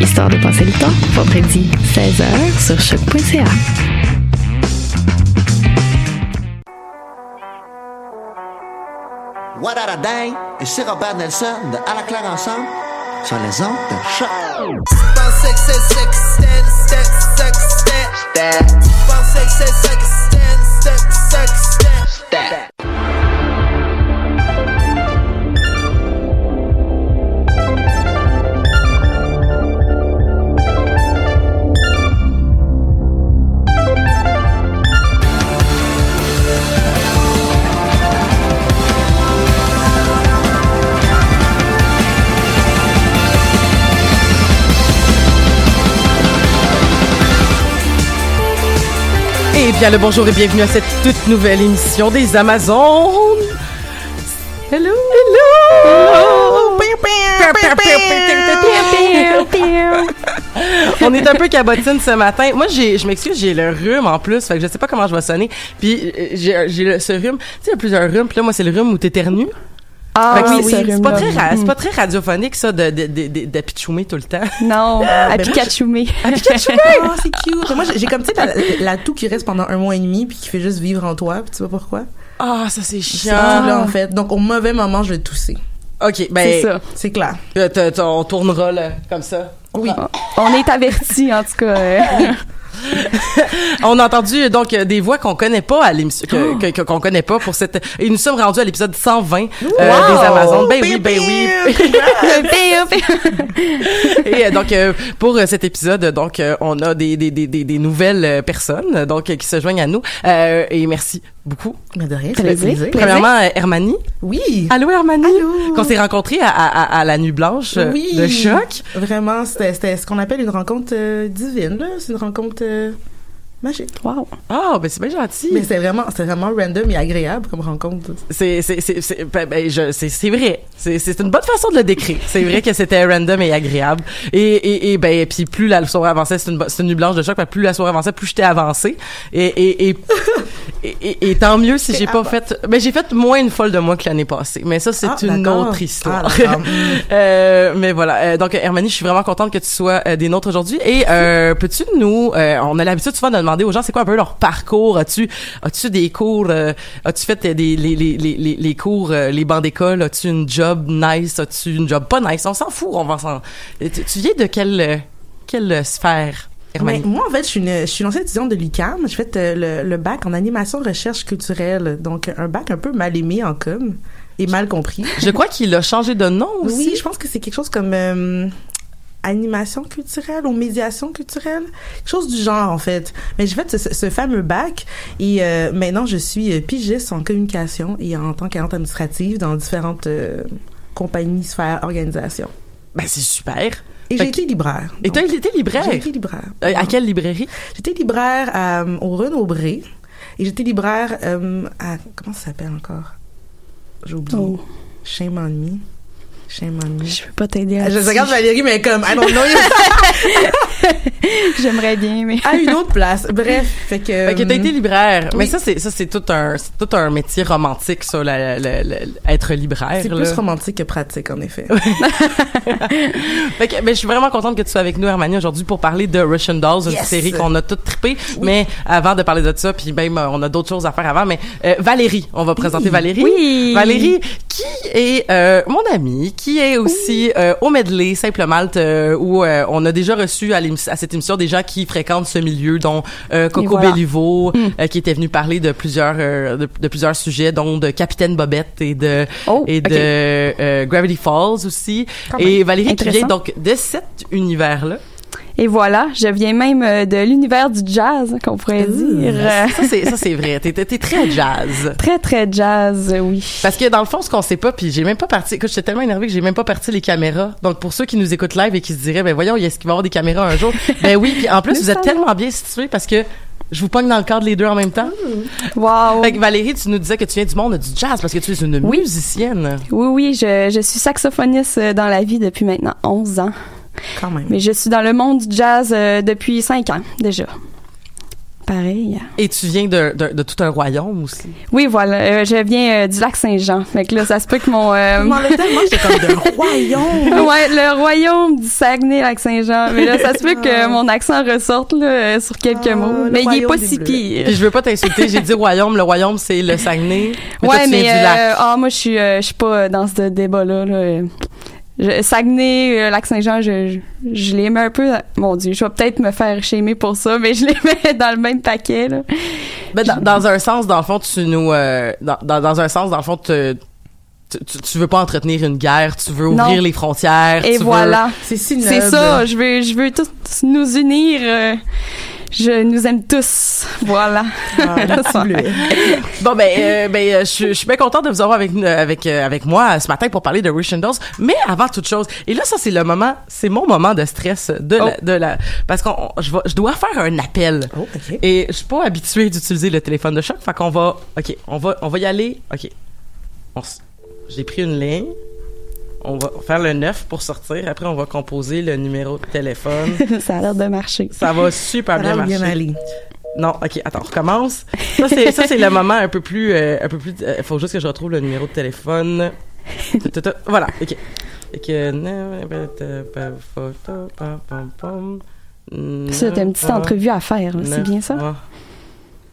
Histoire de passer le temps, vendredi 16h sur choc.ca. What a day? Ici Robert Nelson de À la claire ensemble sur les ondes de choc. Eh bien, le bonjour et bienvenue à cette toute nouvelle émission des Amazones. Hello! Hello! On est un peu cabotine ce matin. Moi, j'ai, je m'excuse, j'ai le rhume en plus, fait que je sais pas comment je vais sonner. Puis euh, j'ai, j'ai le- ce rhume. Tu sais, il y a plusieurs rhumes. Puis là, moi, c'est le rhume où t'éternues. Ah oui, c'est, ce c'est pas très, ra- c'est Mhm. pas très radiophonique ça de de de de, tout le temps. Non, à ben moi, Pikachu. À Pikachu. Oh, c'est cute. Moi, j'ai j'ai comme, tu sais, la, la toux qui reste pendant un mois et demi puis qui fait juste vivre en toi. Puis tu sais pas pourquoi? Ah, ça c'est C'est chiant. là, en fait. Donc, au mauvais moment, je vais tousser. Ok, ben C'est ça. C'est clair. euh, t'as- t'as- on tournera là, comme ça. Oui. On est avertis, en tout cas. euh. On a entendu donc euh, des voix qu'on connaît pas à l'émission, que- Oh. que- que- qu'on connaît pas pour cette. Et nous sommes rendus à l'épisode 120 euh, Wow! des Amazones. Ben oui, ben oui. Et euh, donc euh, pour euh, cet épisode, donc euh, on a des des des des, nouvelles euh, personnes euh, donc euh, qui se joignent à nous. Euh, et merci beaucoup. Mais de rien, plaisir. plaisir. Premièrement, euh, Hermanie. Oui. Allô Hermanie? Allô. Qu'on s'est rencontrés à, à, à, à la nuit blanche euh, Oui. de choc. Vraiment, c'était c'était ce qu'on appelle une rencontre euh, divine, là. C'est une rencontre euh, magique. Wow. Ah, ben c'est bien gentil. Mais c'est vraiment, c'est vraiment random et agréable comme rencontre. C'est c'est c'est c'est ben, ben, je- c'est c'est vrai. C'est c'est une bonne façon de le décrire. C'est vrai que c'était random et agréable. Et et et ben puis plus la soirée avançait, c'est une c'est une nuit blanche de choc, ben, plus la soirée avançait, plus j'étais avancée. Et et et, et, et- et tant mieux si j'ai pas fait ben j'ai fait moins une folle de moi que l'année passée. Mais ça c'est Ah, une autre histoire. Ah. Euh, mais voilà. Euh, donc Hermanie, je suis vraiment contente que tu sois euh, des nôtres aujourd'hui. Et euh, peux-tu nous, euh, on a l'habitude souvent de demander aux gens c'est quoi un peu leur parcours? As-tu, as-tu des cours, euh, as-tu fait des les les les les, cours, euh, les bancs d'école, as-tu une job nice, as-tu une job pas nice, on s'en fout, on va s'en. Tu, tu viens de quelle quelle sphère? Mais moi, en fait, je suis une, je suis une ancienne étudiante de l'UQAM. J'ai fait euh, le, le bac en animation recherche culturelle. Donc, un bac un peu mal aimé en com et mal compris. Je crois qu'il a changé de nom aussi. Oui, je pense que c'est quelque chose comme euh, animation culturelle ou médiation culturelle, quelque chose du genre en fait. Mais j'ai fait ce, fameux bac et euh, maintenant je suis euh, pigiste en communication et en tant qu'agente administrative dans différentes euh, compagnies, sphères, organisations. Ben c'est super. Et j'ai été libraire. Et t'as été libraire? J'ai été libraire. Euh, à quelle librairie? J'étais libraire euh, au Renaud-Bré. Et j'étais libraire euh, à... Comment ça s'appelle encore? J'ai oublié. Oh. Shame on me. Shame on me. Je peux pas t'aider. Je là-dessus. regarde Valérie, mais comme, I don't know. J'aimerais bien, mais. à une autre place. Bref, fait que... Fait que t'as été euh, libraire. Mais ça, c'est, ça, c'est tout un, c'est tout un métier romantique, ça, la- la- la- être libraire. C'est là. plus romantique que pratique, en effet. Fait que, ben, je suis vraiment contente que tu sois avec nous, Hermanie, aujourd'hui pour parler de Russian Dolls, une Yes. série qu'on a toute trippée. Mais avant de parler de ça, puis même, euh, on a d'autres choses à faire avant, mais euh, Valérie, on va présenter Valérie. Oui. Valérie, qui est euh, mon amie, qui est aussi euh, au Medley, Simple Malte, euh, où euh, on a déjà reçu à, à cette émission des gens qui fréquentent ce milieu, dont euh, Coco voilà. Bellivo, euh, qui était venu parler de plusieurs euh, de, de plusieurs sujets, dont de Capitaine Bobette et de Oh, et de ok. euh, Gravity Falls aussi. Quand Et. Valérie qui vient donc de cet univers-là. Et voilà, je viens même euh, de l'univers du jazz, qu'on pourrait dire. Euh, Ça c'est vrai. T'es t'es très jazz. Très, très jazz, oui. Parce que dans le fond, ce qu'on sait pas, puis j'ai même pas parti. Écoute, j'étais tellement énervée que j'ai même pas parti les caméras. Donc pour ceux qui nous écoutent live et qui se diraient, ben voyons, est-ce qu'il va y avoir des caméras un jour? Ben oui. Puis en plus, vous êtes tellement bien situés parce que je vous pogne dans le cadre les deux en même temps. Wow. Fait que Valérie, tu nous disais que tu viens du monde du jazz parce que tu es une Oui. musicienne. Oui, oui, je, je suis saxophoniste euh, dans la vie depuis maintenant 11 ans. Quand même. Mais je suis dans le monde du jazz euh, depuis 5 ans, déjà. Pareil. Et tu viens de, de, de tout un royaume aussi. Oui, voilà, euh, je viens euh, du lac Saint-Jean. Fait que là, ça se peut que mon... euh, Je m'en allais tellement, j'étais comme de royaume. ouais, le royaume du Saguenay-Lac-Saint-Jean. Mais là, ça se peut que mon accent ressorte là, sur quelques Ah, mots. Mais il est pas si Bleus. pire. Puis je veux pas t'insulter, j'ai dit royaume. Le royaume, c'est le Saguenay. Mais toi, ouais, tu mais viens du lac. euh, ah, moi, je suis, euh, je suis pas dans ce débat-là. Là. Saguenay, euh, Lac-Saint-Jean, je, je, je les un peu. Mon Dieu, je vais peut-être me faire shamer pour ça, mais je les mets dans le même paquet. Là. Ben, dans, un sens, dans le fond, tu nous, euh, dans, dans, dans un sens, dans le fond, tu, tu, tu veux pas entretenir une guerre, tu veux Non. ouvrir les frontières. Et tu voilà. C'est si C'est ça. Je veux, je veux tous nous unir. euh, je nous aime tous. Voilà. Ah. Bon ben, euh, ben, euh, je, je suis bien contente de vous avoir avec nous- avec euh, avec moi ce matin pour parler de Russian Dolls. Mais avant toute chose, et là ça c'est le moment, c'est mon moment de stress de la, de la, parce qu'on, je, vais- je dois faire un appel. Oh, OK. Et je suis pas habituée d'utiliser le téléphone de choc, fait qu'on va, ok, on va, on va y aller, ok. On s- J'ai pris une ligne. On va faire le 9 pour sortir. Après, on va composer le numéro de téléphone. ça a l'air de marcher. Ça va super Ça bien marcher. bien aller. Non, ok, attends, on recommence. Ça c'est ça c'est le moment un peu plus euh, un peu plus. Il faut juste que je retrouve le numéro de téléphone. Voilà, ok. Ça, t'as une petite entrevue à faire, c'est bien ça? Ah.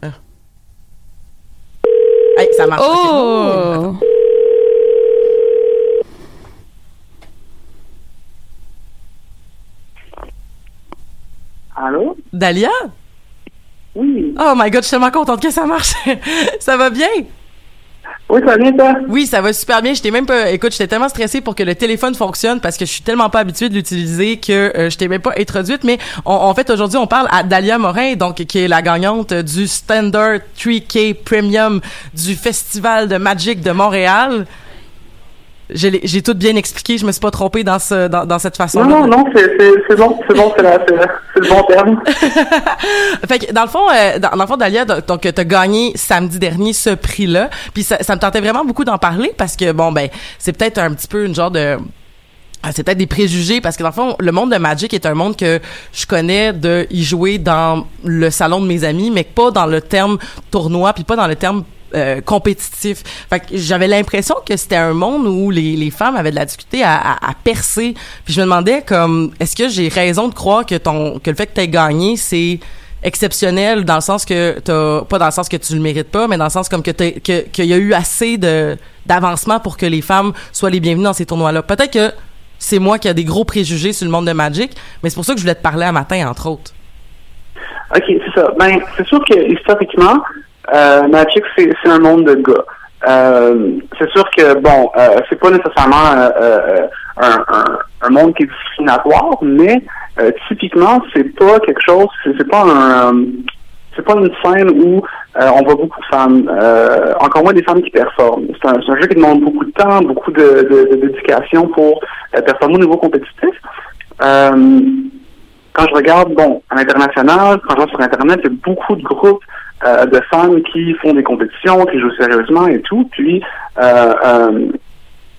Ah. Hey, ça marche. Oh! Allô? Dalia? Oui. Oh my god, je suis tellement contente que ça marche. ça va bien? Oui, ça va bien, toi? Oui, ça va super bien. J'étais même pas, écoute, j'étais tellement stressée pour que le téléphone fonctionne parce que je suis tellement pas habituée de l'utiliser que euh, je t'ai même pas introduite. Mais on- en fait, aujourd'hui, on parle à Dalia Morin, donc qui est la gagnante du Standard 3K Premium du Festival de Magic de Montréal. J'ai tout bien expliqué, je me suis pas trompée dans ce dans, dans cette façon. Non, non, non, c'est bon, c'est bon, c'est le bon terme. Fait que dans le fond, euh, dans, dans le fond, Dalia, donc t'as gagné samedi dernier ce prix-là. Puis ça, ça me tentait vraiment beaucoup d'en parler parce que bon ben c'est peut-être un petit peu une genre de ah, c'est peut-être des préjugés parce que dans le fond, le monde de Magic est un monde que je connais de y jouer dans le salon de mes amis, mais pas dans le terme tournoi, puis pas dans le terme euh, compétitif. Fait que j'avais l'impression que c'était un monde où les, femmes avaient de la difficulté à, percer. Puis je me demandais comme est-ce que j'ai raison de croire que ton que le fait que tu aies gagné c'est exceptionnel dans le sens que t'as pas dans le sens que tu le mérites pas mais dans le sens comme que qu'il y a eu assez de d'avancement pour que les femmes soient les bienvenues dans ces tournois là peut-être que c'est moi qui a des gros préjugés sur le monde de Magic mais c'est pour ça que je voulais te parler un matin entre autres OK, c'est ça. Ben, c'est sûr que historiquement, euh, Magic, c'est un monde de gars. Euh, c'est sûr que, bon, euh, c'est pas nécessairement euh, euh, un, un, un monde qui est discriminatoire, mais euh, typiquement, c'est pas quelque chose, c'est pas un... c'est pas une scène où euh, on voit beaucoup de femmes, encore moins des femmes qui performent. C'est un, un jeu qui demande beaucoup de temps, beaucoup de, de, de pour performer au niveau compétitif. quand je regarde, bon, à l'international, quand je vois sur Internet, il y a beaucoup de groupes euh, de femmes qui font des compétitions, qui jouent sérieusement et tout. Puis, euh,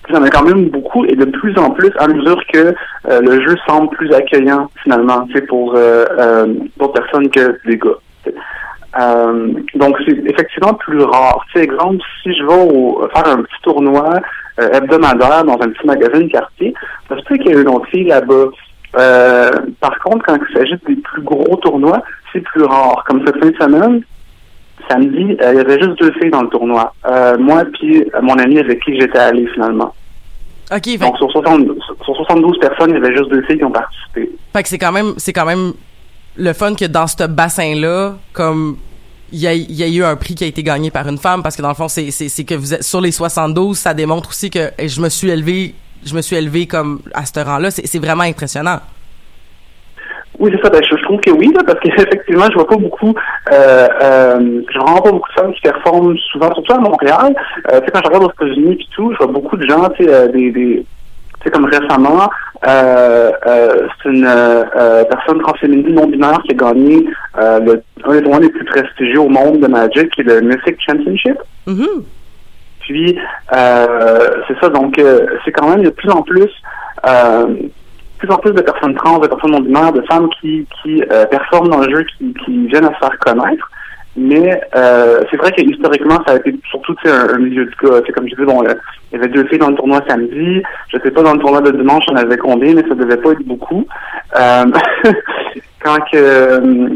il y en a quand même beaucoup et de plus en plus à mesure que euh, le jeu semble plus accueillant finalement, pour euh, euh, personnes que des gars. Euh, donc c'est effectivement plus rare. Tu sais, exemple, si je vais au, faire un petit tournoi euh, hebdomadaire dans un petit magazine quartier, ça se peut qu'il y ait une autre fille là-bas. Par contre, quand il s'agit des plus gros tournois, c'est plus rare. Comme cette fin de semaine, samedi, euh, il y avait juste deux filles dans le tournoi. Euh, moi puis euh, mon ami avec qui j'étais allé finalement. OK, Donc sur, 60 sur 72 personnes, il y avait juste deux filles qui ont participé. Fait que c'est quand même c'est quand même le fun que dans ce bassin là comme il y a, il y a eu un prix qui a été gagné par une femme parce que dans le fond c'est que vous êtes sur les 72 ça démontre aussi que je me suis élevé je me suis élevé comme à ce rang là c'est c'est vraiment impressionnant. Oui, c'est ça. Ben, je, je trouve que oui, là, parce qu'effectivement, je vois pas beaucoup, euh, euh, je vois vraiment pas beaucoup de femmes qui performent souvent, surtout à Montréal. Euh, tu sais, quand je regarde aux États-Unis et tout, je vois beaucoup de gens, tu sais, euh, des, des comme récemment, euh, euh, c'est une euh, personne transféminine non binaire qui a gagné euh, le, un des tournois les plus prestigieux au monde de Magic, qui est le Mythic Championship. Mhm. Puis, euh, c'est ça, donc, euh, c'est quand même de plus en plus, euh, plus en plus de personnes trans, de personnes non binaires, de femmes qui, qui euh, performent dans le jeu, qui, qui viennent à se faire connaître. Mais euh, c'est vrai que historiquement, ça a été surtout un, un milieu de gars. Comme je disais, bon, il y avait deux filles dans le tournoi samedi. Je sais pas dans le tournoi de dimanche, on avait combien, mais ça devait pas être beaucoup. Euh, quand que euh,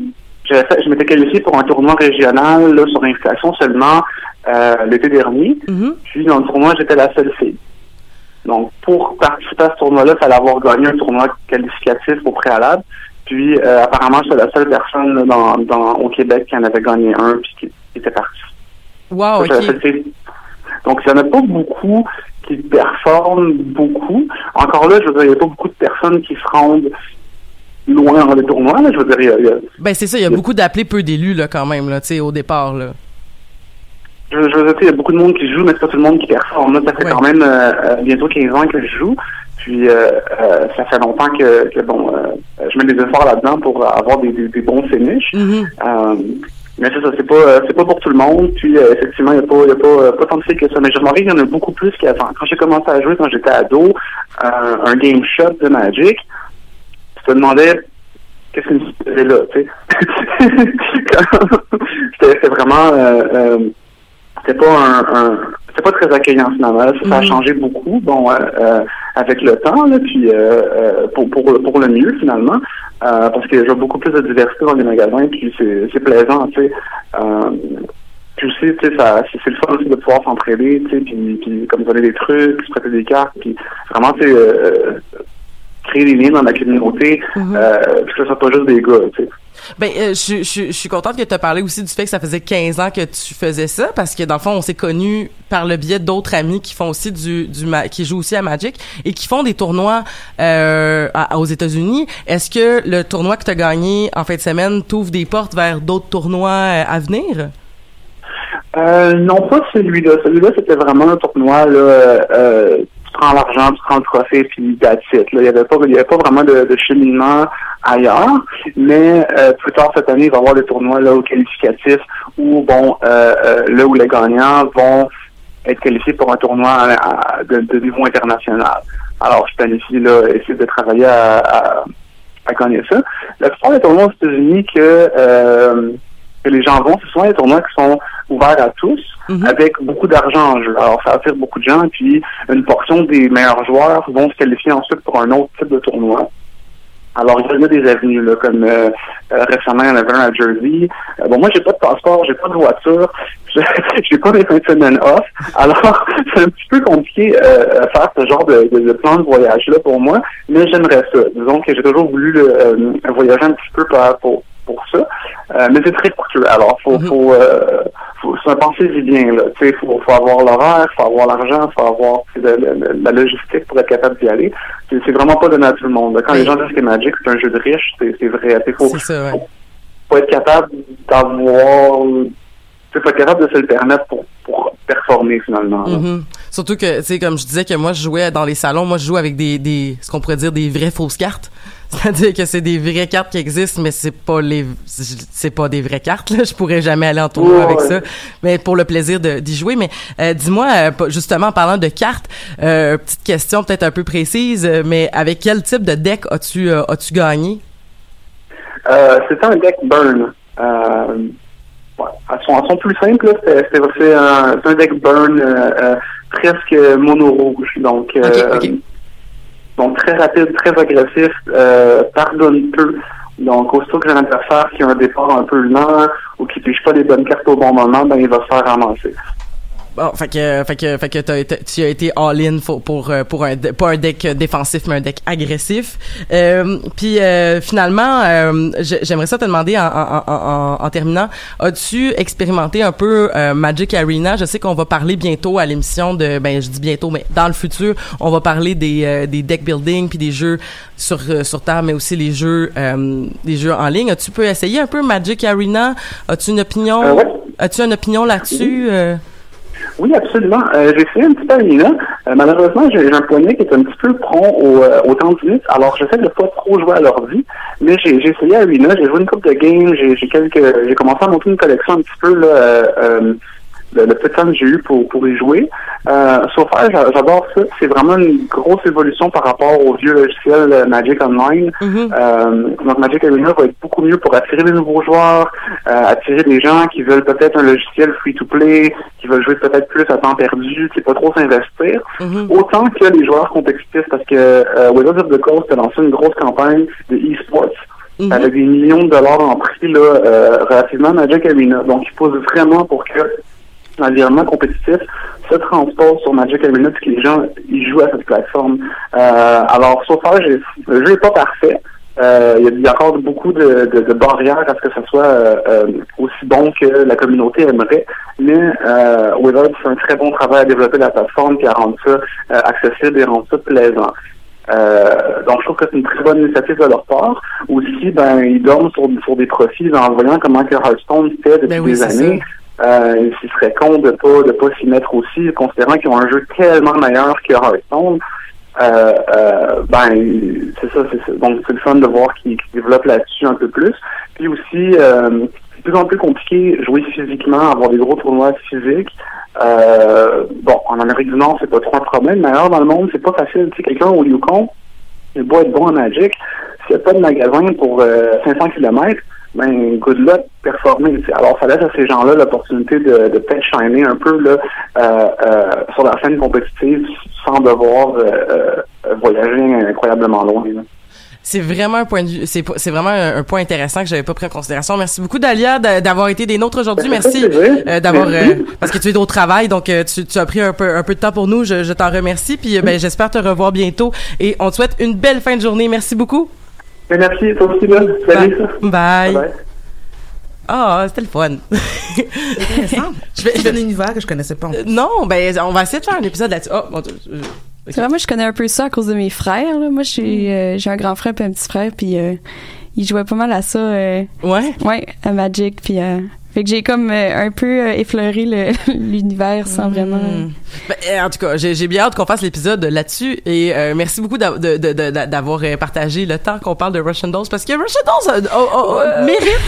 je m'étais qualifié pour un tournoi régional là, sur invitation seulement euh, l'été dernier. Puis dans le tournoi, j'étais la seule fille. Donc, pour participer à ce tournoi-là, il fallait avoir gagné un tournoi qualificatif au préalable. Puis, euh, apparemment, j'étais la seule personne là, dans, dans, au Québec qui en avait gagné un puis qui, qui était parti. Wow, fait- Donc, il n'y en a pas beaucoup qui performent beaucoup. Encore là, je veux dire, il n'y a pas beaucoup de personnes qui se rendent loin dans les tournois. là. Je veux dire, il y a, Ben c'est ça, il y a beaucoup d'appelés peu d'élus là quand même là, tu sais au départ là. Je, je veux dire, il y a beaucoup de monde qui joue, mais c'est pas tout le monde qui performe. Ça fait quand même euh, euh, bientôt 15 ans que je joue. Puis euh, euh, ça fait longtemps que, que bon, euh, je mets des efforts là-dedans pour avoir des, des, des bons finishes. Euh, mais c'est ça, c'est pas c'est pas pour tout le monde. Puis euh, effectivement, il n'y a pas il y a pas, pas tant de filles que ça. Mais je me rappelle qu'il y en a beaucoup plus qu'avant. Quand j'ai commencé à jouer quand j'étais ado, euh, un game shot de Magic, je te demandais qu'est-ce que tu faisais là, tu sais? C'était c'était vraiment euh, c'était pas un, un c'était pas très accueillant finalement. Ça, ça a Mhm. changé beaucoup, bon, euh, euh, avec le temps, là, puis euh, euh, pour, pour pour le mieux finalement, euh, parce que j'ai beaucoup plus de diversité dans les magasins, puis c'est c'est plaisant, tu sais. Euh, puis aussi, tu sais, ça, c'est le fun aussi de pouvoir s'entraider, tu sais, puis, puis comme donner des trucs, se prêter des cartes, puis vraiment, tu sais, euh, créer des liens dans la communauté, euh, puis que ce soit pas juste des gars, tu sais. Ben, euh, je, je, suis contente que tu as parlé aussi du fait que ça faisait 15 ans que tu faisais ça, parce que dans le fond, on s'est connus par le biais d'autres amis qui font aussi du, du qui jouent aussi à Magic et qui font des tournois euh, aux États-Unis. Est-ce que le tournoi que tu as gagné en fin de semaine t'ouvre des portes vers d'autres tournois euh, à venir? Euh, non, pas celui-là. Celui-là, c'était vraiment un tournoi, là, tu prends l'argent, tu prends le trophée, puis that's it. Là, il y avait pas, avait pas vraiment de, cheminement ailleurs. Mais euh, plus tard cette année, il va y avoir des tournois là au qualificatif où, bon, euh, euh, là où les gagnants vont être qualifiés pour un tournoi de, de niveau international. Alors, je planifie là essayer de travailler à, à, à gagner ça. La plupart des tournois aux États-Unis que euh, que les gens vont, c'est souvent des tournois qui sont ouverts à tous, avec beaucoup d'argent en jeu. Alors, ça attire beaucoup de gens, puis une portion des meilleurs joueurs vont se qualifier ensuite pour un autre type de tournoi. Alors, il y a des avenues, là, comme euh, euh, récemment, il y en avait un à Jersey. Euh, bon, moi, j'ai pas de passeport, j'ai pas de voiture, j'ai pas des fins de semaine off. Alors, c'est un petit peu compliqué euh, faire ce genre de, de, de plan de voyage-là pour moi, mais j'aimerais ça. Disons que j'ai toujours voulu euh, voyager un petit peu par- pour, pour ça, Euh, mais c'est très coûteux. Alors, faut, faut, euh, faut, c'est un pensez-y bien, là. Tu sais, faut, faut avoir l'horaire, faut avoir l'argent, faut avoir la, la- la logistique pour être capable d'y aller. C'est, vraiment pas donné à tout le monde. Quand les gens disent que Magic, c'est un jeu de riche, c'est, c'est vrai. Il faut, faut, faut être capable d'avoir, faut être capable de se le permettre pour, pour performer finalement. Mhm. Surtout que, tu sais, comme je disais que moi, je jouais dans les salons, moi, je joue avec des, des ce qu'on pourrait dire des vraies fausses cartes. C'est-à-dire que c'est des vraies cartes qui existent, mais c'est pas les, c'est pas des vraies cartes. Là. Je pourrais jamais aller en tournoi avec ouais. ça, mais pour le plaisir d'y jouer. Mais euh, dis-moi, euh, justement, en parlant de cartes, euh, petite question peut-être un peu précise, euh, mais avec quel type de deck as-tu euh, as-tu gagné? Euh, c'était un deck burn. Euh, ouais, elles, sont, elles sont plus simples. là. C'est, un, un deck burn presque mono rouge. Donc, euh, donc très rapide, très agressif, euh, pardonne peu. Donc, aussitôt que j'ai adversaire qui a un départ un peu lent ou qui pige pas les bonnes cartes au bon moment, ben il va se faire ramasser. Bon, fait que, fait que, fait que tu as été all-in pour, pour, euh, pour un, pas un deck défensif, mais un deck agressif. Euh, puis euh, finalement, euh, j'ai- j'aimerais ça te demander en, en, en, en- terminant, as-tu expérimenté un peu euh, Magic Arena? Je sais qu'on va parler bientôt à l'émission de, ben je dis bientôt, mais dans le futur, on va parler des, euh, des deck building puis des jeux sur sur table, mais aussi les jeux euh, des jeux en ligne. Tu peux essayer un peu Magic Arena? As-tu une opinion? Ouais. As-tu une opinion là-dessus? Oui, absolument. Euh, j'ai essayé un petit peu Arena. Euh, malheureusement, j'ai un poignet qui est un petit peu prompt au, euh, au tendinite. Alors, j'essaie de pas trop jouer à l'ordi. Mais j'ai essayé Arena. J'ai joué une couple de games. J'ai j'ai commencé à monter une collection un petit peu là. Le, le peu de temps que j'ai eu pour, pour y jouer. Euh, sauf que j'a- j'adore ça. C'est vraiment une grosse évolution par rapport au vieux logiciel euh, Magic Online. Euh, donc Magic Arena va être beaucoup mieux pour attirer des nouveaux joueurs, euh, attirer des gens qui veulent peut-être un logiciel free-to-play, qui veulent jouer peut-être plus à temps perdu, qui pas trop s'investir. Autant que les joueurs compétitifs, parce que euh, Wizards of the Coast a lancé une grosse campagne de e-sports avec des millions de dollars en prix là, euh, relativement à Magic Arena. Donc, il pousse vraiment pour que l'environnement compétitif se transpose sur Magic Arena puis que les gens ils jouent à cette plateforme. Euh, alors, sauf le jeu n'est pas parfait. Euh, Il y, a- encore beaucoup de, de, de barrières à ce que ça soit euh, euh, aussi bon que la communauté aimerait. Mais euh, fait un très bon travail à développer la plateforme et à rendre ça euh, accessible et rendre ça plaisant. Euh, donc, je trouve que c'est une très bonne initiative de leur part. Aussi, ben, ils dorment sur, sur des profits en voyant comment que Hearthstone fait depuis Ben oui, des années. Euh, il serait con de pas de pas s'y mettre aussi, considérant qu'ils ont un jeu tellement meilleur que Hearthstone. Euh, euh, ben, c'est ça, c'est ça. Donc, c'est le fun de voir qu'ils développent là-dessus un peu plus. Puis aussi, euh, c'est de plus en plus compliqué jouer physiquement, avoir des gros tournois physiques. Euh, bon, en Amérique du Nord, c'est pas trop un problème, mais ailleurs dans le monde, c'est pas facile. Tu sais, quelqu'un au Yukon, il doit être bon en Magic. S'il n'y a pas de magasin pour euh, 500 km, ben, good luck, performer. tu sais. Alors, ça laisse à ces gens-là l'opportunité de, de peut-être shiner un peu là, euh, euh, sur la scène compétitive sans devoir euh, euh, voyager incroyablement loin. là. C'est vraiment un point de vue, c'est c'est vraiment un, un point intéressant que j'avais pas pris en considération. Merci beaucoup Dalia d'a- d'avoir été des nôtres aujourd'hui. Merci euh, d'avoir euh, parce que tu es au travail donc euh, tu, tu as pris un peu un peu de temps pour nous. Je, je t'en remercie puis ben j'espère te revoir bientôt et on te souhaite une belle fin de journée. Merci beaucoup. Ben, merci, toi aussi, là. Salut. Bye. Bye. Ah, c'était le fun. Intéressant. Je vais- C'est un univers que je connaissais pas. Euh, non, ben on va essayer de faire un épisode là-dessus. Oh, mon Dieu. euh, vrai, moi, je connais un peu ça à cause de mes frères. Là. Moi, j'ai euh, j'ai un grand frère et un petit frère, puis euh, ils jouaient pas mal à ça. euh, ouais? Ouais, à Magic, puis... euh, fait que j'ai comme euh, un peu euh, effleuré le- l'univers sans vraiment... Ben, euh, en tout cas, j'ai j'ai bien hâte qu'on fasse l'épisode là-dessus et euh, merci beaucoup d'a- de- de- de- d'avoir euh, partagé le temps qu'on parle de Russian Dolls parce que Russian Dolls euh, oh, oh, euh, mérite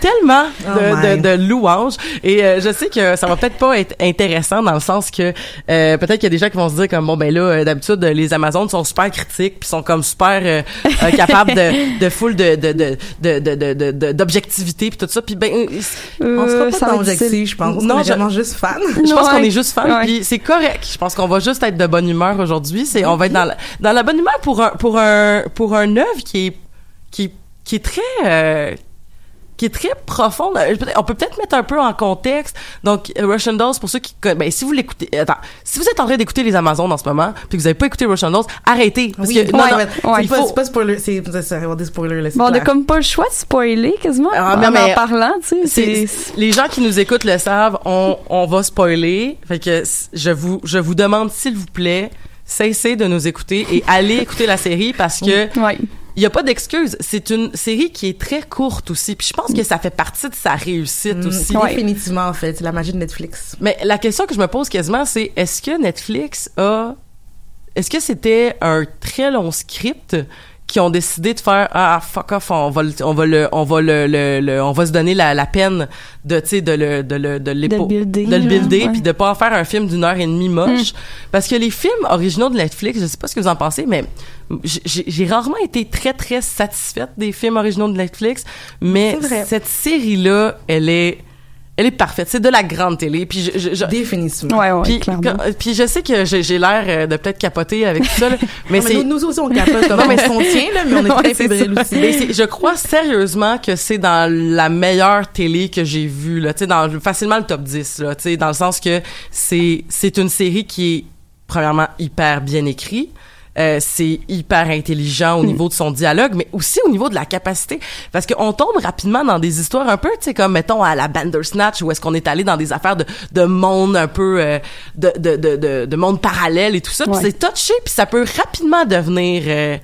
tellement Oh de, de, de louanges et euh, je sais que ça va peut-être pas être intéressant dans le sens que euh, peut-être qu'il y a des gens qui vont se dire comme bon ben là euh, d'habitude euh, les Amazones sont super critiques puis sont comme super euh, euh, capables de de full de de de de de de- de- de- d'objectivité puis tout ça puis ben euh, On sera pas objectif, difficile. je pense. Non, on est je- vraiment juste fan. je pense Ouais. qu'on est juste fans, Ouais. puis c'est correct. Je pense qu'on va juste être de bonne humeur aujourd'hui. C'est, on va être dans la, dans la bonne humeur pour un, pour un, pour un œuvre qui est, qui, qui est très, euh, qui est très profonde. Euh, On peut peut-être mettre un peu en contexte. Donc, euh, Russian Dolls, pour ceux qui, ben, si vous l'écoutez, attends, si vous êtes en train d'écouter les Amazones en ce moment, puis que vous n'avez pas écouté Russian Dolls, arrêtez. Parce Oui, que, non, non, non, mais il c'est pas, faut- c'est pas spoiler, c'est, des spoilers, là, c'est Bon, on a comme pas le choix de spoiler quasiment Ah, en mais- en parlant, tu sais. c'est c'est- les gens qui nous écoutent le savent, on, on va spoiler. Fait que je vous je vous demande s'il vous plaît, cessez de nous écouter et allez écouter la série parce que Ouais. Il y a pas d'excuse. C'est une série qui est très courte aussi. Puis je pense que ça fait partie de sa réussite Mm, aussi. Définitivement, en fait. C'est la magie de Netflix. Mais la question que je me pose quasiment, c'est est-ce que Netflix a. Est-ce que c'était un très long script qui ont décidé de faire ah fuck off on va le, on va le on va le, le- le- on va se donner la, la peine de tu sais de le de le de, l'épo- builder, de le builder puis de pas en faire un film d'une heure et demie moche. Parce que les films originaux de Netflix je sais pas ce que vous en pensez mais j'ai rarement été très très satisfaite des films originaux de Netflix mais cette série là elle est elle est parfaite c'est de la grande télé puis je, je, je- Définitivement. Ouais, ouais, puis, clairement. quand- puis je sais que j'ai j'ai l'air euh, de peut-être capoter avec tout ça, là, mais Non, c'est nous, nous aussi, on capote Non, on mais- se contient, là, mais on est Ouais, très fébrile aussi. Mais c'est- je crois sérieusement que c'est dans la meilleure télé que j'ai vue, là, tu sais, dans le- facilement le top 10, là, tu sais, dans le sens que c'est c'est une série qui est premièrement hyper bien écrite. Euh, c'est hyper intelligent Hmm. au niveau de son dialogue, mais aussi au niveau de la capacité, parce qu'on tombe rapidement dans des histoires un peu, tu sais, comme mettons à la Bandersnatch, où est-ce qu'on est allé dans des affaires de, de monde un peu euh, de, de, de, de, de monde parallèle et tout ça, puis c'est touché, puis ça peut rapidement devenir euh,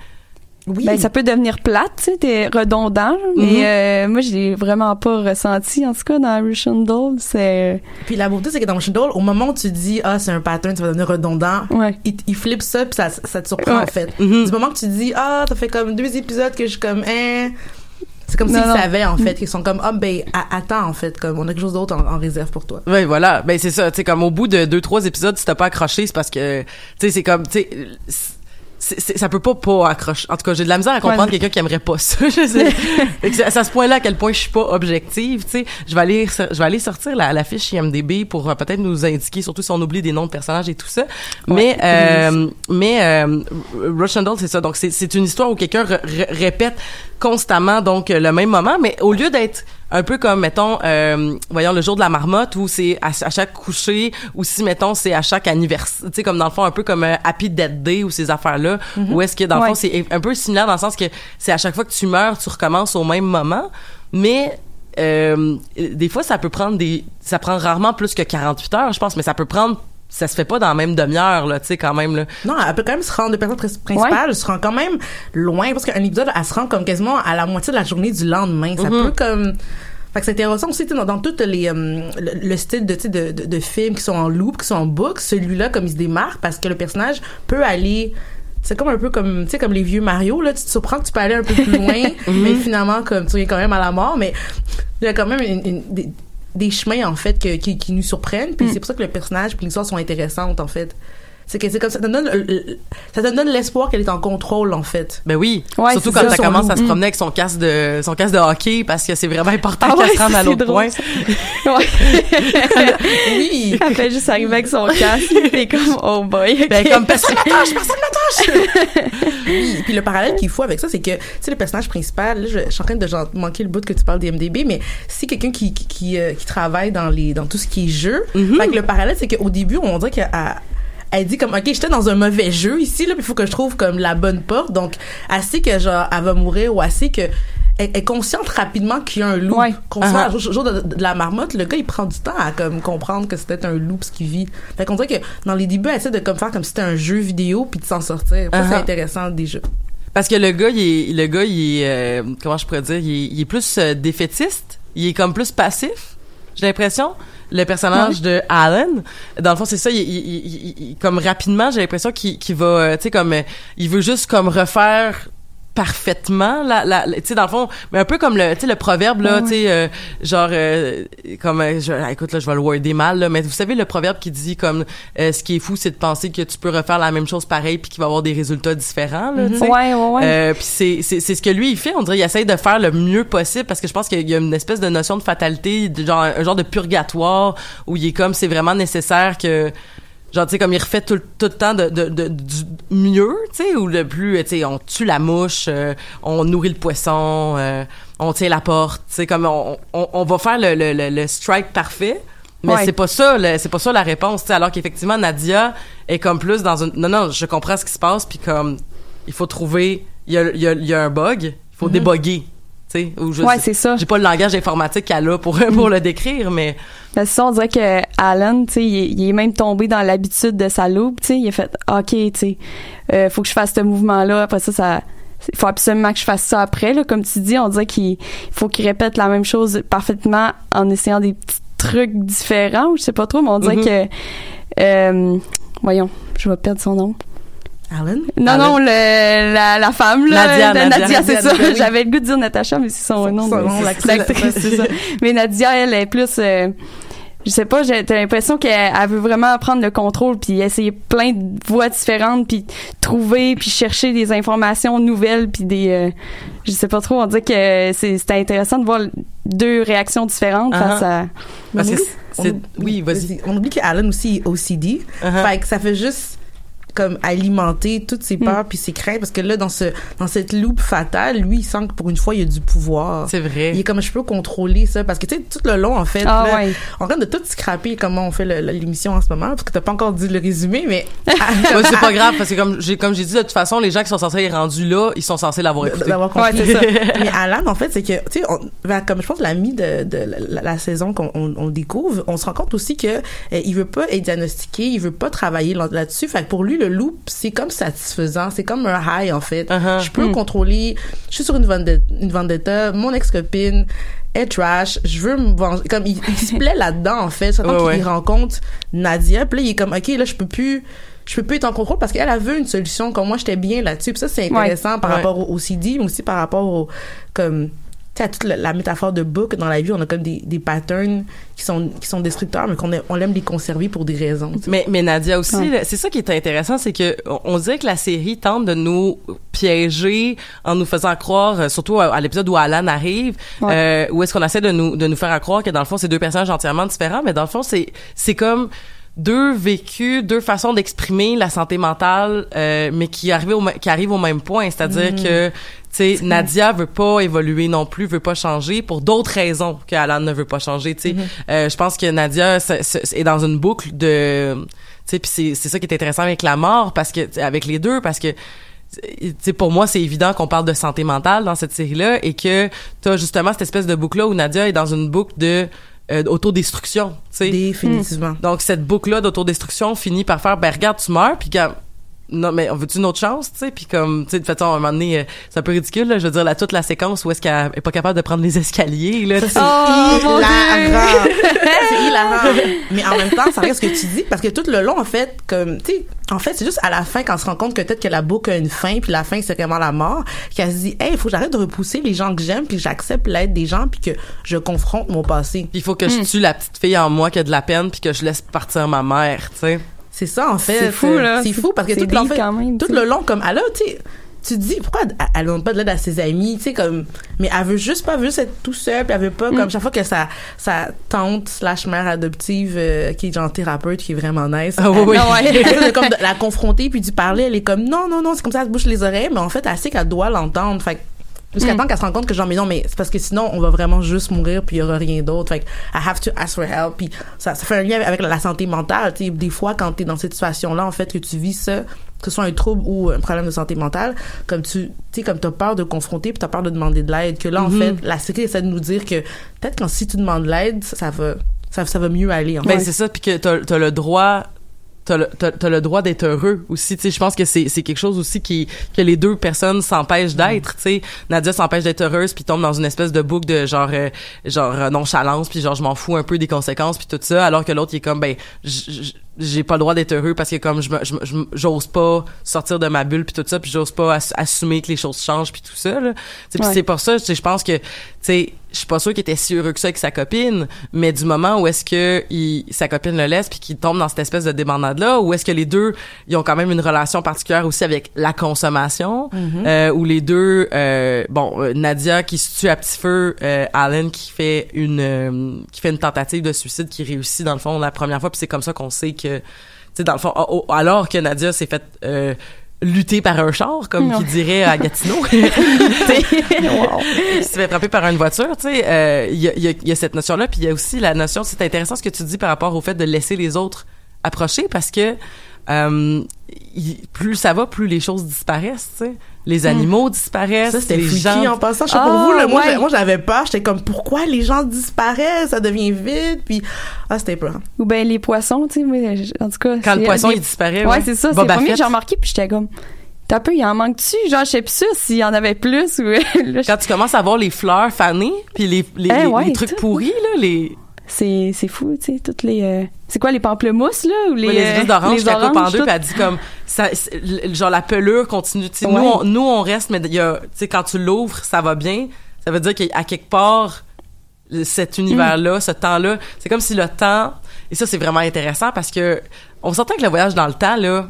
Oui. Ben, ça peut devenir plate, tu sais, t'es redondant, mais Mhm. euh, moi, je l'ai vraiment pas ressenti, en tout cas, dans Russian Doll, c'est... Puis la beauté, c'est que dans Doll, au moment où tu dis, ah, c'est un pattern, ça va devenir redondant, Ouais. il, il flippe ça, puis ça, ça te surprend, Ouais. en fait. Mhm. Du moment que tu dis, ah, ça fait comme deux épisodes que je suis comme, hein. C'est comme s'ils savaient, en fait, qu'ils sont comme, ah, ben, a- attends, en fait, comme, on a quelque chose d'autre en, en réserve pour toi. Oui, voilà. Ben c'est ça. Tu sais, comme au bout de deux, trois épisodes, si t'as pas accroché, c'est parce que, tu sais, c'est comme, tu sais, c'est- ça peut pas pas accrocher. En tout cas, j'ai de la misère à comprendre Ouais. quelqu'un qui aimerait pas ça. Je sais. C'est à ce point-là à quel point je suis pas objective. Tu sais, je vais aller, je vais aller sortir la, la fiche IMDb pour euh, peut-être nous indiquer, surtout si on oublie des noms de personnages et tout ça. mais, euh, mais euh, Russian Doll, c'est ça. Donc c'est c'est une histoire où quelqu'un répète constamment donc le même moment, mais au lieu d'être un peu comme mettons euh, voyons le jour de la marmotte où c'est à, à chaque coucher ou si mettons c'est à chaque anniversaire tu sais comme dans le fond un peu comme euh, Happy Death Day ou ces affaires là où est-ce que dans le Ouais. fond c'est un peu similaire dans le sens que c'est à chaque fois que tu meurs tu recommences au même moment mais euh, des fois ça peut prendre des ça prend rarement plus que 48 heures je pense mais ça peut prendre ça se fait pas dans la même demi-heure là tu sais quand même là. Non, elle peut quand même se rendre, le personnage prin- principal se rend quand même loin, parce qu'un épisode, elle se rend comme quasiment à la moitié de la journée du lendemain. Ça peut comme... Fait que c'est intéressant aussi, dans, dans tout les, euh, le, le style de, de, de, de films qui sont en loop, qui sont en book, celui-là, comme il se démarque, parce que le personnage peut aller c'est comme un peu comme tu sais comme les vieux Mario là tu te surprends que tu peux aller un peu plus loin mais finalement comme tu es quand même à la mort mais il y a quand même une- une- des, des chemins en fait que- qui, qui nous surprennent puis c'est pour ça que le personnage puis l'histoire sont intéressantes en fait c'est que c'est comme ça te donne ça te donne l'espoir qu'elle est en contrôle en fait. Ben oui. Ouais, surtout quand ça. commence à se promener avec son casque de son casque de hockey parce que c'est vraiment important Ah qu'elle ouais, se rende à l'autre point. oui. Elle fait juste arriver avec son casque, et comme, oh boy. ben comme personne m'attache personne m'attache. Oui, puis le parallèle qu'il faut avec ça, c'est que, tu sais, le personnage principal, là, je, je suis en train de genre, manquer le bout que tu parles des MDB, mais c'est quelqu'un qui, qui, qui, euh, qui travaille dans les, dans tout ce qui est jeu. Fait que le parallèle, c'est qu'au début, on dirait qu'elle, elle dit comme, OK, j'étais dans un mauvais jeu ici, là, il faut que je trouve comme la bonne porte. Donc, assez que, genre, elle va mourir ou assez que, elle est consciente rapidement qu'il y a un loup. Ouais. Conscient, au jour, jour de, de la marmotte, le gars, il prend du temps à comme comprendre que c'était un loup ce qu'il vit. Fait qu'on dirait que dans les débuts, elle essaie de comme faire comme si c'était un jeu vidéo puis de s'en sortir. Ça, c'est Uh-huh. intéressant déjà. Parce que le gars, il est, le gars, il est, euh, comment je pourrais dire, il est, il est plus euh, défaitiste. Il est comme plus passif. J'ai l'impression. Le personnage de Alan, dans le fond, c'est ça. Il, il- il- il- comme rapidement, j'ai l'impression qu'il, qu'il va, euh, tu sais, comme, euh, il veut juste comme refaire parfaitement la, la, la- tu sais dans le fond mais un peu comme le tu sais le proverbe là tu sais euh, genre euh, comme euh, je, ah, écoute là je vais le worder mal là mais vous savez le proverbe qui dit comme euh, ce qui est fou c'est de penser que tu peux refaire la même chose pareil puis qu'il va avoir des résultats différents là tu sais. Ouais, ouais, ouais. euh, puis c'est c'est c'est ce que lui il fait. On dirait il essaye de faire le mieux possible parce que je pense qu'il y a une espèce de notion de fatalité de genre un genre de purgatoire où il est comme c'est vraiment nécessaire que genre tu sais comme il refait tout, le- tout le temps de, de, de- du mieux tu sais ou le plus tu sais on tue la mouche euh, on nourrit le poisson euh, on tient la porte tu sais comme on, on, on va faire le, le, le, le strike parfait mais Ouais. c'est pas ça c'est pas ça la réponse tu sais alors qu'effectivement Nadia est comme plus dans une non non je comprends ce qui se passe puis comme il faut trouver il y a, il y a, y a un bug il faut déboguer tu sais ou je Ouais, c'est ça. j'ai pas le langage informatique qu'elle a pour pour le décrire mais Ben, c'est ça, on dirait que Alan, tu sais, il, est- il est même tombé dans l'habitude de sa loupe, tu sais, il a fait OK, tu sais, euh, faut que je fasse ce mouvement là, après ça ça il faut absolument que je fasse ça après là comme tu dis on dirait qu'il faut qu'il répète la même chose parfaitement en essayant des petits trucs différents ou je sais pas trop mais on dirait Mhm. que euh, voyons je vais perdre son nom Alan? non non le, la, la femme là Nadia, de Nadia. Nadia, c'est ça oui. j'avais le goût de dire Natacha mais c'est son, nom l'actrice. c'est ça mais Nadia elle est plus euh, je sais pas, j'ai l'impression qu'elle elle veut vraiment prendre le contrôle puis essayer plein de voies différentes puis trouver puis chercher des informations nouvelles puis des euh, je sais pas trop, on dit que c'est c'était intéressant de voir deux réactions différentes Uh-huh. face à Parce que oublie- c'est- on- oui, vas-y. On oublie qu'Alan aussi est OCD. Fait que ça fait juste comme alimenter toutes ses peurs puis ses craintes parce que là dans ce dans cette loupe fatale lui il sent que pour une fois il a du pouvoir C'est vrai. il est comme je peux contrôler ça parce que tu sais tout le long en fait Ah là, ouais. on train de tout scraper comment on fait l'émission en ce moment parce que t'as pas encore dit le résumé mais Ouais, c'est pas grave parce que comme j'ai comme j'ai dit de toute façon les gens qui sont censés être rendus là ils sont censés l'avoir écouté compris. Ouais, ça. Mais Alan, en fait, c'est que, tu sais, vers- comme je pense l'ami de, de la, la saison qu'on on, on découvre, on se rend compte aussi que euh, il veut pas être diagnostiqué, il veut pas travailler là- là-dessus. Fait que pour lui, le loop, c'est comme satisfaisant, c'est comme un high en fait. Uh-huh. Je peux contrôler. Je suis sur une vendetta, une vendetta mon ex-copine est trash, je veux me venger. Comme il, il se plaît là-dedans en fait. Surtout Ouais, qu'il ouais. il rencontre Nadia, puis là il est comme ok là je peux plus. Je peux plus être en contrôle parce qu'elle a vu une solution comme moi j'étais bien là-dessus. Puis ça c'est Ouais. intéressant par rapport au, au CD, mais aussi par rapport au comme à toute la, la métaphore de book dans la vie, on a comme des, des patterns qui sont qui sont destructeurs, mais qu'on aime- on aime les conserver pour des raisons. tu sais. Mais, mais Nadia aussi, Ouais. c'est ça qui est intéressant, c'est que on, on dirait que la série tente de nous piéger en nous faisant croire, euh, surtout à, à l'épisode où Alan arrive, euh, où est-ce qu'on essaie de nous de nous faire croire que dans le fond c'est deux personnages entièrement différents, mais dans le fond c'est c'est comme deux vécus, deux façons d'exprimer la santé mentale, euh, mais qui arrivent au, qui arrivent au même point, c'est-à-dire Mm. que tu sais Nadia veut pas évoluer non plus, veut pas changer pour d'autres raisons que Alan ne veut pas changer. Tu sais, Mm-hmm. Euh, je pense que Nadia est dans une boucle de, tu sais, puis c'est c'est ça qui est intéressant avec la mort parce que avec les deux parce que tu sais pour moi c'est évident qu'on parle de santé mentale dans cette série là et que t'as justement cette espèce de boucle là où Nadia est dans une boucle de euh, autodestruction, tu sais. Définitivement. Donc cette boucle là d'autodestruction finit par faire ben regarde tu meurs puis non mais on veut-tu une autre chance tu sais? Puis comme tu sais de toute façon à un moment donné euh, c'est un peu ridicule là, je veux dire la toute la séquence où est-ce qu'elle est pas capable de prendre les escaliers là sais. Oh, hilarant. c'est hilarant. Mais en même temps, ça reste ce que tu dis, parce que tout le long, en fait, comme, tu sais, en fait, c'est juste à la fin, quand on se rend compte que peut-être que la boucle a une fin, puis la fin, c'est vraiment la mort, qu'elle se dit, hey, il faut que j'arrête de repousser les gens que j'aime, puis j'accepte l'aide des gens, puis que je confronte mon passé. Il faut que je tue la petite fille en moi qui a de la peine puis que je laisse partir ma mère tu sais C'est ça, en fait. C'est fou, là. C'est fou, parce que tout, le, en fait, même, tout le long, comme, elle a, tu sais, tu te dis, pourquoi elle- elle donne pas de l'aide à ses amis, tu sais, comme, mais elle veut juste pas, elle veut juste être tout seule, puis elle veut pas, Mm. comme, chaque fois que sa, sa tante slash mère adoptive, euh, qui est genre thérapeute, qui est vraiment nice, Ah oui, elle- ouais. de comme de la confronter puis d'y parler, elle est comme, non, non, non, c'est comme ça, elle se bouche les oreilles, mais en fait, elle sait qu'elle doit l'entendre, fait Jusqu'à Mm. temps qu'elle se rende compte que genre, mais non, mais c'est parce que sinon, on va vraiment juste mourir puis il y aura rien d'autre. Fait que, I have to ask for help. Puis ça, ça fait un lien avec, la santé mentale. Tu sais, des fois, quand t'es dans cette situation-là, en fait, que tu vis ça, que ce soit un trouble ou un problème de santé mentale, comme tu, tu sais, comme t'as peur de confronter puis t'as peur de demander de l'aide, que là, en Mhm. fait, la série essaie de nous dire que peut-être quand si tu demandes de l'aide, ça va, ça, ça va mieux aller, en Ben c'est ça, puis que t'as as le droit t'as le, t'as- t'as le droit d'être heureux aussi tu sais. Je pense que c'est c'est quelque chose aussi qui que les deux personnes s'empêchent d'être tu sais. Nadia s'empêche d'être heureuse puis tombe dans une espèce de boucle de genre euh, genre euh, nonchalance puis genre je m'en fous un peu des conséquences puis tout ça alors que l'autre il est comme ben j'ai pas le droit d'être heureux parce que comme je je je j'ose pas sortir de ma bulle puis tout ça puis j'ose pas ass- assumer que les choses changent puis tout ça là. Tu sais, puis Ouais. c'est pour ça tu sais, je pense que tu sais je suis pas sûre qu'il était si heureux que ça avec sa copine mais du moment où est-ce que il, sa copine le laisse puis qu'il tombe dans cette espèce de débandade là où est-ce que les deux ils ont quand même une relation particulière aussi avec la consommation euh, où les deux euh, bon euh, Nadia qui se tue à petit feu euh, Alan qui fait une euh, qui fait une tentative de suicide qui réussit dans le fond la première fois puis c'est comme ça qu'on sait que tu sais dans le fond oh, oh, alors que Nadia s'est fait euh, lutter par un char comme qui dirait à Gatineau. Il se fait frapper par une voiture, tu sais, euh, il y, a, il y a- il y a cette notion-là, puis il y a aussi la notion, c'est intéressant ce que tu dis par rapport au fait de laisser les autres approcher, parce que euh, il- plus ça va, plus les choses disparaissent, tu sais. Les animaux disparaissent, Ça, c'était les freaky gens... en passant. Je sais pas Ah, pour vous, là, moi, ouais. moi, j'avais peur. J'étais comme, pourquoi les gens disparaissent? Ça devient vide. Puis, ah, c'était peur. Ou ben les poissons, tu sais, en tout cas. Quand le poisson, les- il disparaît, Ouais, ouais. c'est ça. C'est le premier que j'ai remarqué, puis j'étais comme. T'as peu, il en manque-tu? Genre, je sais plus ça, s'il y en avait plus ou... là, Quand tu commences à voir les fleurs fanées, puis les, les, Eh les- ouais, les trucs tout. pourris, là, les, c'est c'est fou, tu sais, toutes les... euh, C'est quoi, les pamplemousses, là? Ou les, Ouais, les espèces d'orange les qu'elle coupe en deux, puis elle dit comme ça, genre la pelure continue. Tu sais, nous, on, nous on reste, mais il y a, tu sais, quand tu l'ouvres, ça va bien. Ça veut dire qu'à quelque part, cet univers-là, ce temps-là, c'est comme si le temps. Et ça, c'est vraiment intéressant parce que on s'entend que le voyage dans le temps, là,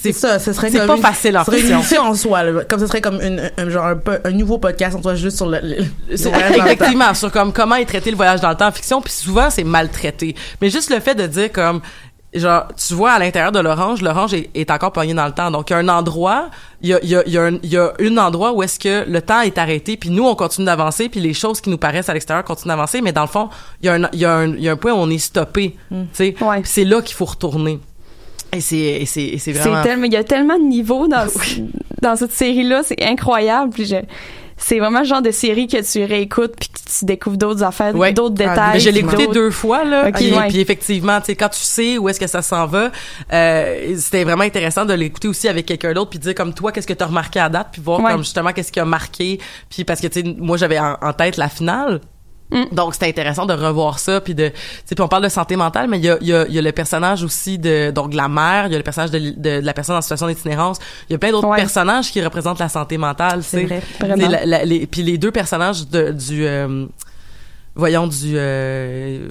C'est ça, ce serait comme pas une- facile en serait une soi, là. comme ce serait comme une, un, genre un, nouveau podcast en toi juste sur le, le- le effectivement sur comme comment est traité le voyage dans le temps en fiction puis souvent c'est maltraité. Mais juste le fait de dire comme genre tu vois à l'intérieur de l'orange l'orange est, est encore pogné dans le temps. Donc il y a un endroit il y a il y a il y a un, y a endroit où est-ce que le temps est arrêté puis nous on continue d'avancer puis les choses qui nous paraissent à l'extérieur continuent d'avancer mais dans le fond il y a un il y a un il y a un point où on est stoppé Mm. tu sais. Puis c'est là qu'il faut retourner et c'est et c'est et c'est vraiment C'est tellement, il y a tellement de niveaux dans, dans cette série-là, c'est incroyable. Puis je, c'est vraiment le genre de série que tu réécoutes puis que tu découvres d'autres affaires, Ouais. d'autres Ah, détails. mais je l'ai écouté deux fois là. Ok, puis, ouais. puis effectivement, tu sais, quand tu sais où est-ce que ça s'en va, euh, c'était vraiment intéressant de l'écouter aussi avec quelqu'un d'autre puis de dire comme toi, qu'est-ce que tu as remarqué à date, puis voir Ouais. comme justement qu'est-ce qui a marqué, puis parce que tu sais, moi j'avais en, en tête la finale. Mm. Donc c'était intéressant de revoir ça puis de tu sais puis on parle de santé mentale mais il y a, il y, a, il y a le personnage aussi de donc de la mère il y a le personnage de, de, de la personne en situation d'itinérance il y a plein d'autres Ouais. personnages qui représentent la santé mentale C'est puis les deux personnages de, du euh, voyons du euh,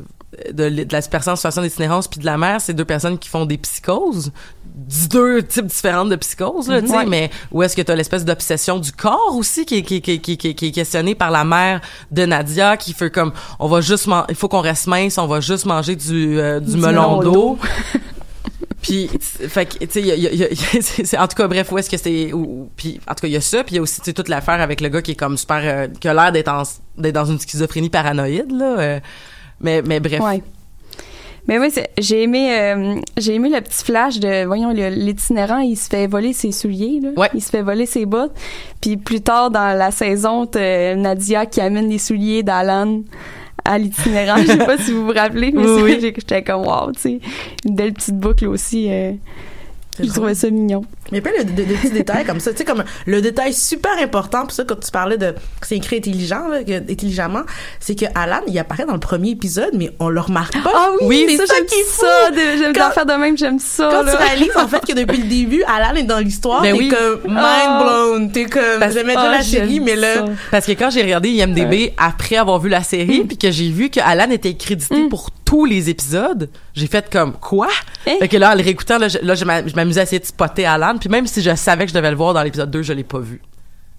de, de la personne en situation d'itinérance puis de la mère c'est deux personnes qui font des psychoses deux types différents de psychoses là, Mhm. tu sais Ouais. mais où est-ce que tu as l'espèce d'obsession du corps aussi qui est qui, qui, qui, qui, est- questionnée par la mère de Nadia qui fait comme on va juste il faut qu'on reste mince on va juste manger du euh, du, Du melon d'eau puis fait que tu sais il y a, il y a- il y a- c'est- c'est- en tout cas bref où est-ce que c'est puis en tout cas il y a ça puis il y a aussi tu sais toute l'affaire avec le gars qui est comme super euh, qui a l'air d'être dans une schizophrénie paranoïde là euh, mais mais bref Ouais. Mais oui, j'ai aimé, euh, j'ai aimé le petit flash de, voyons, l'itinérant, il se fait voler ses souliers, là. Il se fait voler ses bottes. Puis plus tard dans la saison, Nadia qui amène les souliers d'Alan à l'itinérant. Je sais pas si vous vous rappelez, mais Oui, oui. j'étais comme wow, tu sais. Une belle petite boucle aussi. euh, je trouvais ça mignon. Mais plein de, de- de petits détails comme ça. Tu sais, comme le détail super important, pour ça, quand tu parlais de que c'est écrit intelligent, là, que- intelligemment, c'est que Alan, il apparaît dans le premier épisode, mais on le remarque pas. Ah oui, c'est ça, ça j'aime qui ça, j'aime d'en faire de même, j'aime ça, Quand là. tu réalises, en fait, que depuis le début, Alan est dans l'histoire, Ben t'es oui. comme mind Ah. blown. T'es comme, j'aimais Ah, déjà la j'aime série, mais là, Parce que quand j'ai regardé IMDb après avoir vu la Mm. série, puis que j'ai vu que Alan était crédité pour tous les épisodes, j'ai fait comme quoi? Eh? Fait que là, en le réécoutant, là, je, là, je m'amusais à essayer de spotter Alan, puis même si je savais que je devais le voir dans l'épisode 2, je l'ai pas vu.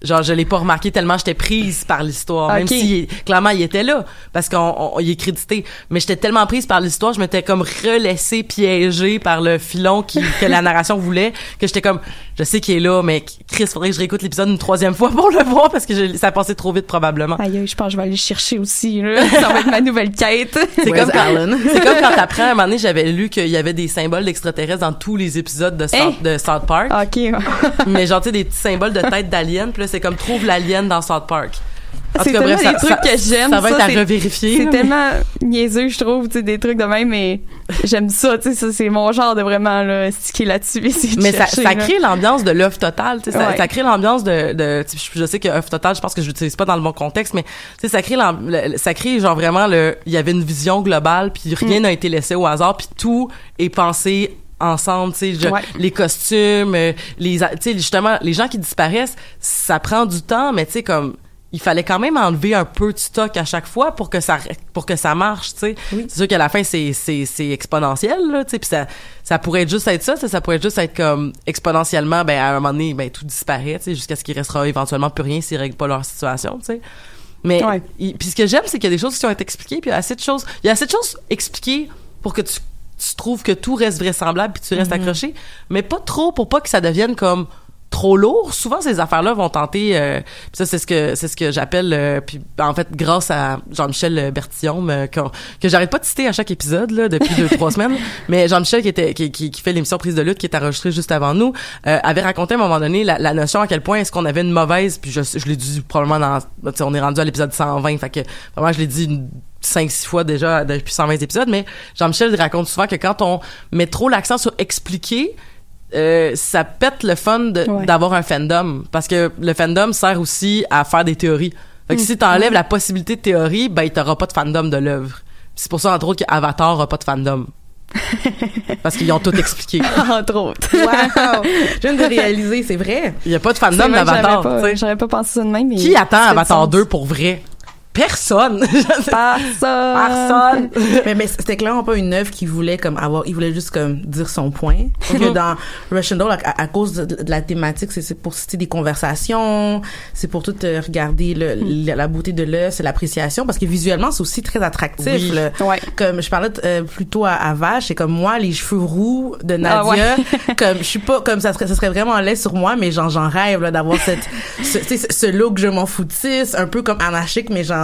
Genre, je l'ai pas remarqué tellement j'étais prise par l'histoire, même si il- clairement il était là parce qu'on on- il est crédité, mais j'étais tellement prise par l'histoire, je m'étais comme relaissée piégée par le filon qui, que la narration voulait que j'étais comme je sais qu'il est là, mais Chris, faudrait que je réécoute l'épisode une troisième fois pour le voir parce que je- ça a passé trop vite probablement. Aïe, aïe, je pense que je vais aller le chercher aussi, là. Ça va être ma nouvelle quête. C'est comme, quand, c'est comme quand t'apprends, un moment donné, j'avais lu qu'il y avait des symboles d'extraterrestres dans tous les épisodes de South, Hein? de South Park. OK. mais genre, tu sais, des petits symboles de tête d'alien, puis là, c'est comme trouve l'alien dans South Park. C'est tellement bref, des ça- trucs ça- que j'aime. Ça va être à c'est- revérifier. C'est tellement niaiseux, je trouve, tu sais, des trucs de même, mais j'aime ça, tu sais, ça, c'est mon genre de vraiment, là, sticker là-dessus, de Mais ça, chercher, ça crée l'ambiance de l'œuvre totale, tu sais, ça, Ouais. ça crée l'ambiance de, je sais que œuvre totale, je pense que je l'utilise pas dans le bon contexte, mais tu sais, ça crée le- ça crée genre vraiment le, il y avait une vision globale, puis rien Mm. n'a été laissé au hasard, puis tout est pensé ensemble, tu sais, Ouais. les costumes, euh, les, tu sais, justement, les gens qui disparaissent, ça prend du temps, mais tu sais, comme, il fallait quand même enlever un peu de stock à chaque fois pour que ça pour que ça marche tu sais c'est sûr qu'à la fin c'est c'est c'est exponentiel là tu sais puis ça ça pourrait juste être ça ça pourrait juste être comme exponentiellement ben à un moment donné ben tout disparaît tu sais jusqu'à ce qu'il restera éventuellement plus rien s'ils règlent pas leur situation tu sais mais Ouais. puis ce que j'aime c'est qu'il y a des choses qui ont été expliquées puis il y a assez de choses il y a assez de choses expliquées pour que tu tu trouves que tout reste vraisemblable puis tu restes Mhm. accroché mais pas trop pour pas que ça devienne comme trop lourd. Souvent, ces affaires-là vont tenter. euh, puis ça, c'est ce que c'est ce que j'appelle. euh, puis en fait, grâce à Jean-Michel Bertillon, euh, que j'arrête pas de citer à chaque épisode là depuis deux trois semaines. Mais Jean-Michel qui était qui, qui, qui fait l'émission Prise de lutte qui est enregistrée juste avant nous euh, avait raconté à un moment donné la, la notion à quel point est-ce qu'on avait une mauvaise. Puis je, je l'ai dit probablement dans. On est rendu à l'épisode 120, fait que vraiment je l'ai dit une 5-6 fois déjà depuis 120 épisodes, mais Jean-Michel raconte souvent que quand on met trop l'accent sur expliquer, euh, ça pète le fun Ouais. d'avoir un fandom parce que le fandom sert aussi à faire des théories. Fait que Mm. si t'enlèves la possibilité de théorie, ben t'auras pas de fandom de l'œuvre. C'est pour ça entre autres qu'Avatar a pas de fandom. parce qu'ils ont tout expliqué. Entre autres. Wow! Je viens de réaliser, c'est vrai. Il y a pas de fandom d'Avatar. pas-. J'aurais pas pensé ça de même, mais. Qui attend Avatar sens. 2 pour vrai? Personne! Personne! Personne! mais, mais c'était clairement pas une œuvre qui voulait comme avoir, il voulait juste comme dire son point. Parce que Mhm. dans Russian Doll, à, à cause de, de la thématique, c'est- c'est pour citer des conversations, c'est pour tout euh, regarder le, Mhm. la, la beauté de l'œuvre, c'est l'appréciation, parce que visuellement, c'est aussi très attractif. Oui. là. Ouais. Comme je parlais euh, plutôt à, à Vache, c'est comme moi, les cheveux roux de Ah Nadia, ouais. comme je suis pas, comme ça serait, ça serait vraiment laid sur moi, mais genre j'en rêve là, d'avoir cette, ce, tu sais, ce look je m'en foutisse, un peu comme anarchique, mais genre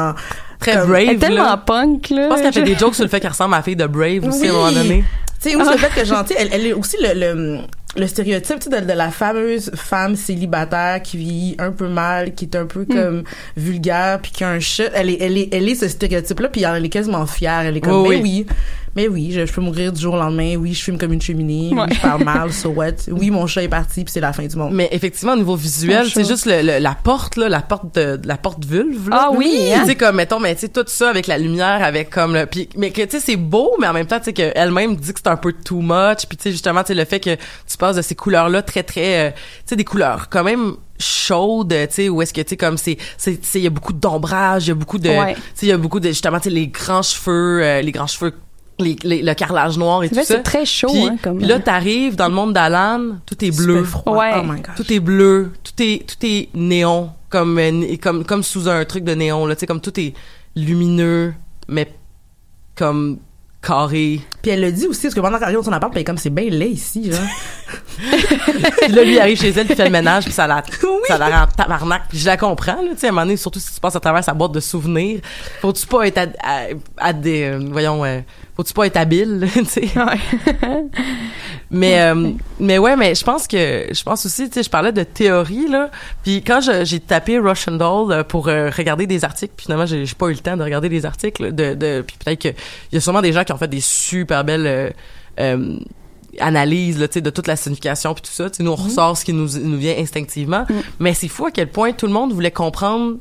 Très comme- brave. Elle est tellement là. punk, là. Je pense qu'elle fait des jokes sur le fait qu'elle ressemble à la fille de Brave aussi à un moment Oui. donné. Tu sais, ou sur le fait que sais, elle, elle est aussi le, le, le stéréotype, de, de la fameuse femme célibataire qui vit un peu mal, qui est un Hmm. peu comme vulgaire, puis qui a un chat. Elle est, elle est, elle est ce stéréotype-là, puis elle est quasiment fière. Elle est comme, Oui, ben oui. oui, mais oui, je, je peux mourir du jour au lendemain. Oui, je fume comme une cheminée. Ouais. Oui, je parle mal, so what. Oui, mon chat est parti, puis c'est la fin du monde. Mais effectivement, au niveau visuel, c'est juste le, le- la porte, là, la porte de, la porte vulve, là. Ah oui, hein? Tu sais, comme, mettons, mais tu sais, tout ça avec la lumière, avec comme le, puis, mais que, tu sais, c'est beau, mais en même temps, tu sais, qu'elle-même dit que c'est un peu too much, puis tu sais, justement, tu sais, le fait que tu passes de ces couleurs-là très, très, euh, tu sais, des couleurs quand même chaudes, tu sais, où est-ce que, tu sais, comme c'est, c'est, il y a beaucoup d'ombrage, il y a beaucoup de, Ouais. tu sais, il y a beaucoup de, justement, tu sais, les grands cheveux, euh, les grands cheveux, les, les- le carrelage noir et tout vrai, ça. c'est très chaud, Puis, hein, comme- puis là, t'arrives dans le monde d'Alan, tout est Super bleu. froid. Ouais. Oh my gosh. Tout est bleu, tout est tout est néon comme euh, comme comme sous un truc de néon là, tu sais comme tout est lumineux mais comme carré. Puis elle le dit aussi, parce que pendant qu'elle arrive dans son appart, puis elle est comme, c'est bien laid ici, genre. Puis là lui il arrive chez elle puis fait le ménage puis ça la ça la rend tabarnak. Puis je la comprends là, tu sais à un moment donné surtout si tu passes à travers sa boîte de souvenirs, faut-tu pas être à, à- à des euh, voyons euh, faut-tu pas être habile, tu sais? Mais euh, mais ouais, mais je pense que je pense aussi, tu sais, je parlais de théorie là. Puis quand j'ai tapé Russian Doll euh, pour euh, regarder des articles, puis finalement j'ai pas eu le temps de regarder des articles de de puis peut-être que il y a sûrement des gens qui ont fait des super belles euh, euh, analyses là, tu sais, de toute la signification puis tout ça. Tu sais, nous on ressort ce qui nous nous vient instinctivement, mais c'est fou à quel point tout le monde voulait comprendre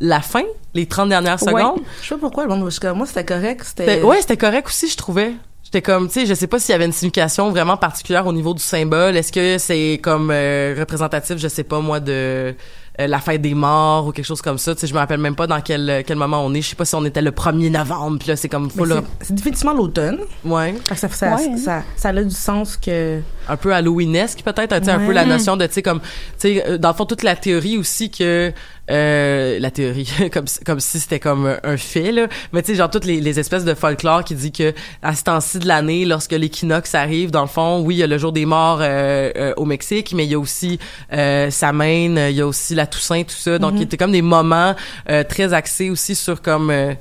la fin, les 30 dernières Ouais. secondes. Je sais pas pourquoi, le monde, parce que moi, c'était correct, c'était... C'était- ouais, c'était correct aussi, je trouvais. J'étais comme, tu sais, je sais pas s'il y avait une signification vraiment particulière au niveau du symbole. Est-ce que c'est comme euh, représentatif, je sais pas moi, de euh, la fête des morts ou quelque chose comme ça? Tu sais, je me rappelle même pas dans quel quel moment on est. Je sais pas si on était le 1er novembre. Puis là, c'est comme full. c'est- C'est définitivement l'automne. Ouais. Ça, ça, Ouais. ça, ça a du sens que... un peu halloweenesque peut-être tu sais, un peu la notion de tu sais comme tu sais euh, dans le fond toute la théorie aussi que euh, la théorie comme si- comme si c'était comme un- fait là. Mais tu sais genre toutes les, les espèces de folklore qui dit que à ce temps-ci de l'année lorsque l'équinoxe arrive dans le fond oui il y a le jour des morts euh, euh, au Mexique mais il y a aussi euh, Samhain il y a aussi la Toussaint tout ça. Donc il était comme des moments euh, très axés aussi sur comme euh,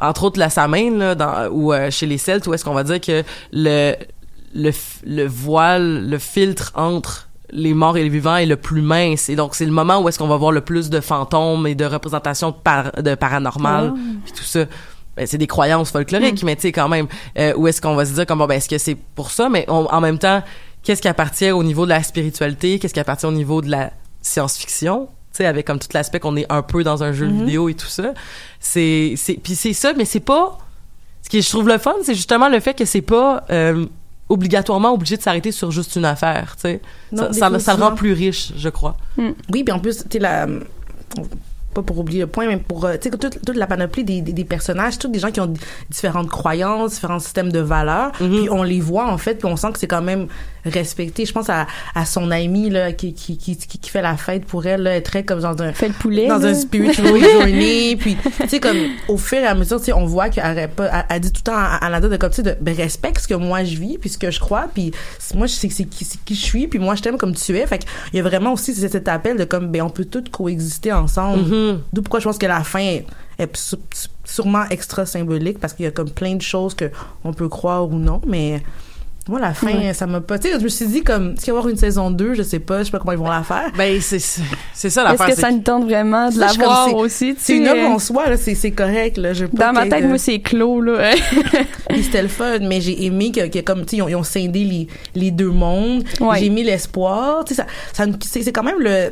entre autres la Samhain là dans ou euh, chez les Celtes où est-ce qu'on va dire que le le, le voile, le filtre entre les morts et les vivants est le plus mince. Et donc, c'est le moment où est-ce qu'on va voir le plus de fantômes et de représentations de, par- de paranormal, Ah. puis tout ça. Ben, c'est des croyances folkloriques, mais tu sais, quand même, euh, où est-ce qu'on va se dire, comme, bon, ben, est-ce que c'est pour ça? Mais on- en même temps, qu'est-ce qui appartient au niveau de la spiritualité? Qu'est-ce qui appartient au niveau de la science-fiction? Tu sais, avec comme tout l'aspect qu'on est un peu dans un jeu Mm-hmm. vidéo et tout ça. C'est, c'est, puis c'est ça, mais c'est pas, ce qui je trouve le fun, c'est justement le fait que c'est pas euh, obligatoirement obligé de s'arrêter sur juste une affaire, tu sais. Ça, ça, ça le rend plus riche, je crois. Oui, puis en plus, tu sais, la... Pas pour oublier le point, mais pour, euh, tu sais, toute, toute la panoplie des, des, des personnages, tous des gens qui ont différentes croyances, différents systèmes de valeurs, puis on les voit, en fait, puis on sent que c'est quand même respecté. Je pense à, à son amie, là, qui, qui, qui, qui qui fait la fête pour elle, là, elle est très comme dans un... Fait le poulet. dans là. un spiritual journey puis tu sais comme au fur et à mesure tu sais on voit qu'elle arrête pas elle, elle dit tout le temps à, à Nada de comme tu sais de ben, respecte ce que moi je vis puis ce que je crois puis moi je sais c'est qui, c'est qui je suis puis moi je t'aime comme tu es fait il y a vraiment aussi cet cet appel de comme ben on peut tous coexister ensemble d'où pourquoi je pense que la fin est, sûrement extra symbolique parce qu'il y a comme plein de choses que on peut croire ou non mais Moi, la fin, Ouais. ça m'a pas. Tu sais, je me suis dit, comme, est-ce qu'il va y avoir une saison 2 Je sais pas, je sais pas comment ils vont la faire. Ben, c'est c'est ça Est-ce que ça nous tente vraiment de la voir aussi? tu C'est une sais, œuvre en soi, là, c'est c'est correct, là. Je Dans ma tête, de- moi, c'est clos, là. C'était le fun, mais j'ai aimé que, que comme, tu sais, ils ont, ils ont scindé les, les deux mondes. Ouais. J'ai aimé l'espoir. Tu sais, ça, ça, c'est quand même le,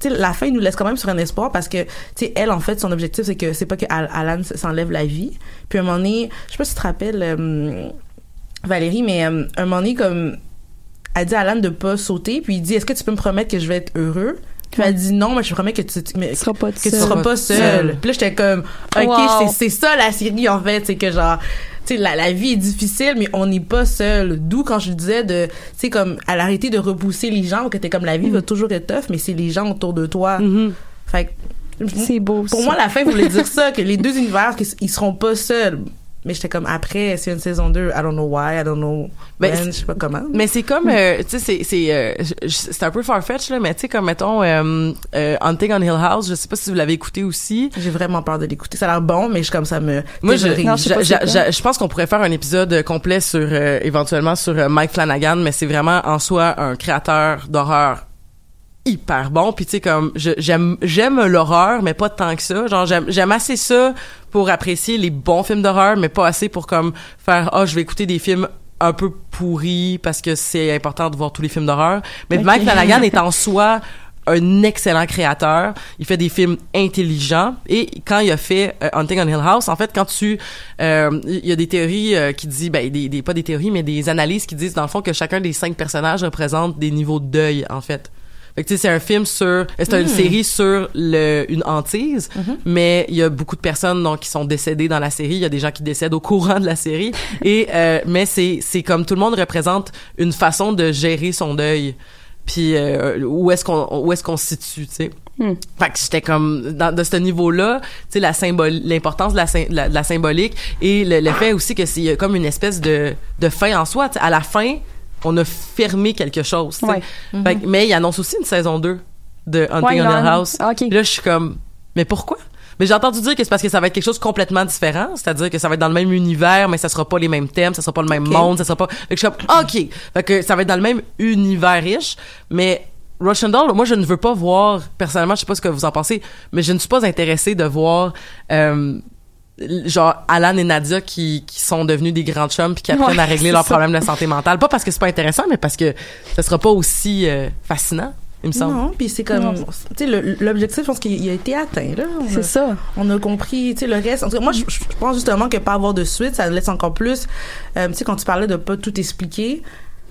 tu sais, la fin nous laisse quand même sur un espoir parce que, tu sais, elle, en fait, son objectif, c'est que, c'est pas que Al- Alan s'enlève la vie. Puis à un moment donné, je sais pas si tu te rappelles, euh, Valérie, mais euh, un moment donné, comme, elle dit à Alan de pas sauter, puis il dit, est-ce que tu peux me promettre que je vais être heureux? Puis elle dit non, mais je te promets que tu, mais, seras pas que tu seras pas Seul. seul. Puis là, j'étais comme, ok, Wow. c'est ça la série en fait, c'est que genre, tu sais, la, la vie est difficile, mais on n'est pas seul. D'où quand je disais de, tu sais, comme, à l'arrêter de repousser les gens, que t'es comme la vie Mm. va toujours être tough, mais c'est les gens autour de toi. Fait que, C'est beau. pour ça. moi, la fin voulait dire ça, que les deux univers, ils seront pas seuls. Mais j'étais comme, après, c'est une saison 2, I don't know why, I don't know Ben, when, je sais pas comment. Mais c'est comme, euh, tu sais, c'est, c'est, euh, un peu farfetch là, mais tu sais, comme mettons, euh, euh, Hunting on Hill House, je sais pas si vous l'avez écouté aussi. J'ai vraiment peur de l'écouter. Ça a l'air bon, mais je comme ça me. Moi, je, je pense qu'on pourrait faire un épisode complet sur, euh, éventuellement, sur Mike Flanagan, mais c'est vraiment en soi un créateur d'horreur hyper bon puis tu sais comme j'aime j'aime l'horreur mais pas tant que ça genre j'aime j'aime assez ça pour apprécier les bons films d'horreur mais pas assez pour comme faire ah je vais écouter des films un peu pourris parce que c'est important de voir tous les films d'horreur mais Ok. Mike Flanagan est en soi un excellent créateur. Il fait des films intelligents. Et quand il a fait euh, Hunting on Hill House, en fait, quand tu... euh, Il y a des théories euh, qui disent... Ben, des, des, pas des théories, mais des analyses qui disent, dans le fond, que chacun des cinq personnages représente des niveaux de deuil, en fait. Fait que, tu sais, c'est un film sur... C'est une Mm. série sur le, une hantise, Mhm. mais il y a beaucoup de personnes donc, qui sont décédées dans la série. Il y a des gens qui décèdent au courant de la série. Et, euh, mais c'est c'est comme tout le monde représente une façon de gérer son deuil. Puis euh, où est-ce qu'on où est-ce qu'on se situe, tu sais? Hmm. Fait que j'étais comme dans de ce niveau-là, tu sais la symbole l'importance de la, la, de la symbolique et le, le fait aussi que c'est comme une espèce de de fin en soi, à la fin, on a fermé quelque chose, tu sais. Ouais. Fait que- mais il annonce aussi une saison 2 de Hunting Ouais, on il Hill House. Puis là je suis comme mais pourquoi? Mais j'ai entendu dire que c'est parce que ça va être quelque chose de complètement différent, c'est-à-dire que ça va être dans le même univers, mais ça sera pas les mêmes thèmes, ça sera pas le même Ok. monde, ça sera pas. Fait que je suis comme ok, fait que ça va être dans le même univers riche, mais Rochendale, moi je ne veux pas voir personnellement, je sais pas ce que vous en pensez, mais je ne suis pas intéressée de voir. euh, genre Alan et Nadia qui, qui sont devenus des grands chums puis qui apprennent Ouais, à régler leurs ça. problèmes de santé mentale pas parce que c'est pas intéressant mais parce que ça sera pas aussi euh, fascinant il me semble Non, puis c'est comme, tu sais, le- l'objectif, je pense qu'il a été atteint, là. C'est ça. On a compris, tu sais, le reste. En tout cas, moi, je, je pense justement que pas avoir de suite, ça laisse encore plus, euh, tu sais, quand tu parlais de pas tout expliquer,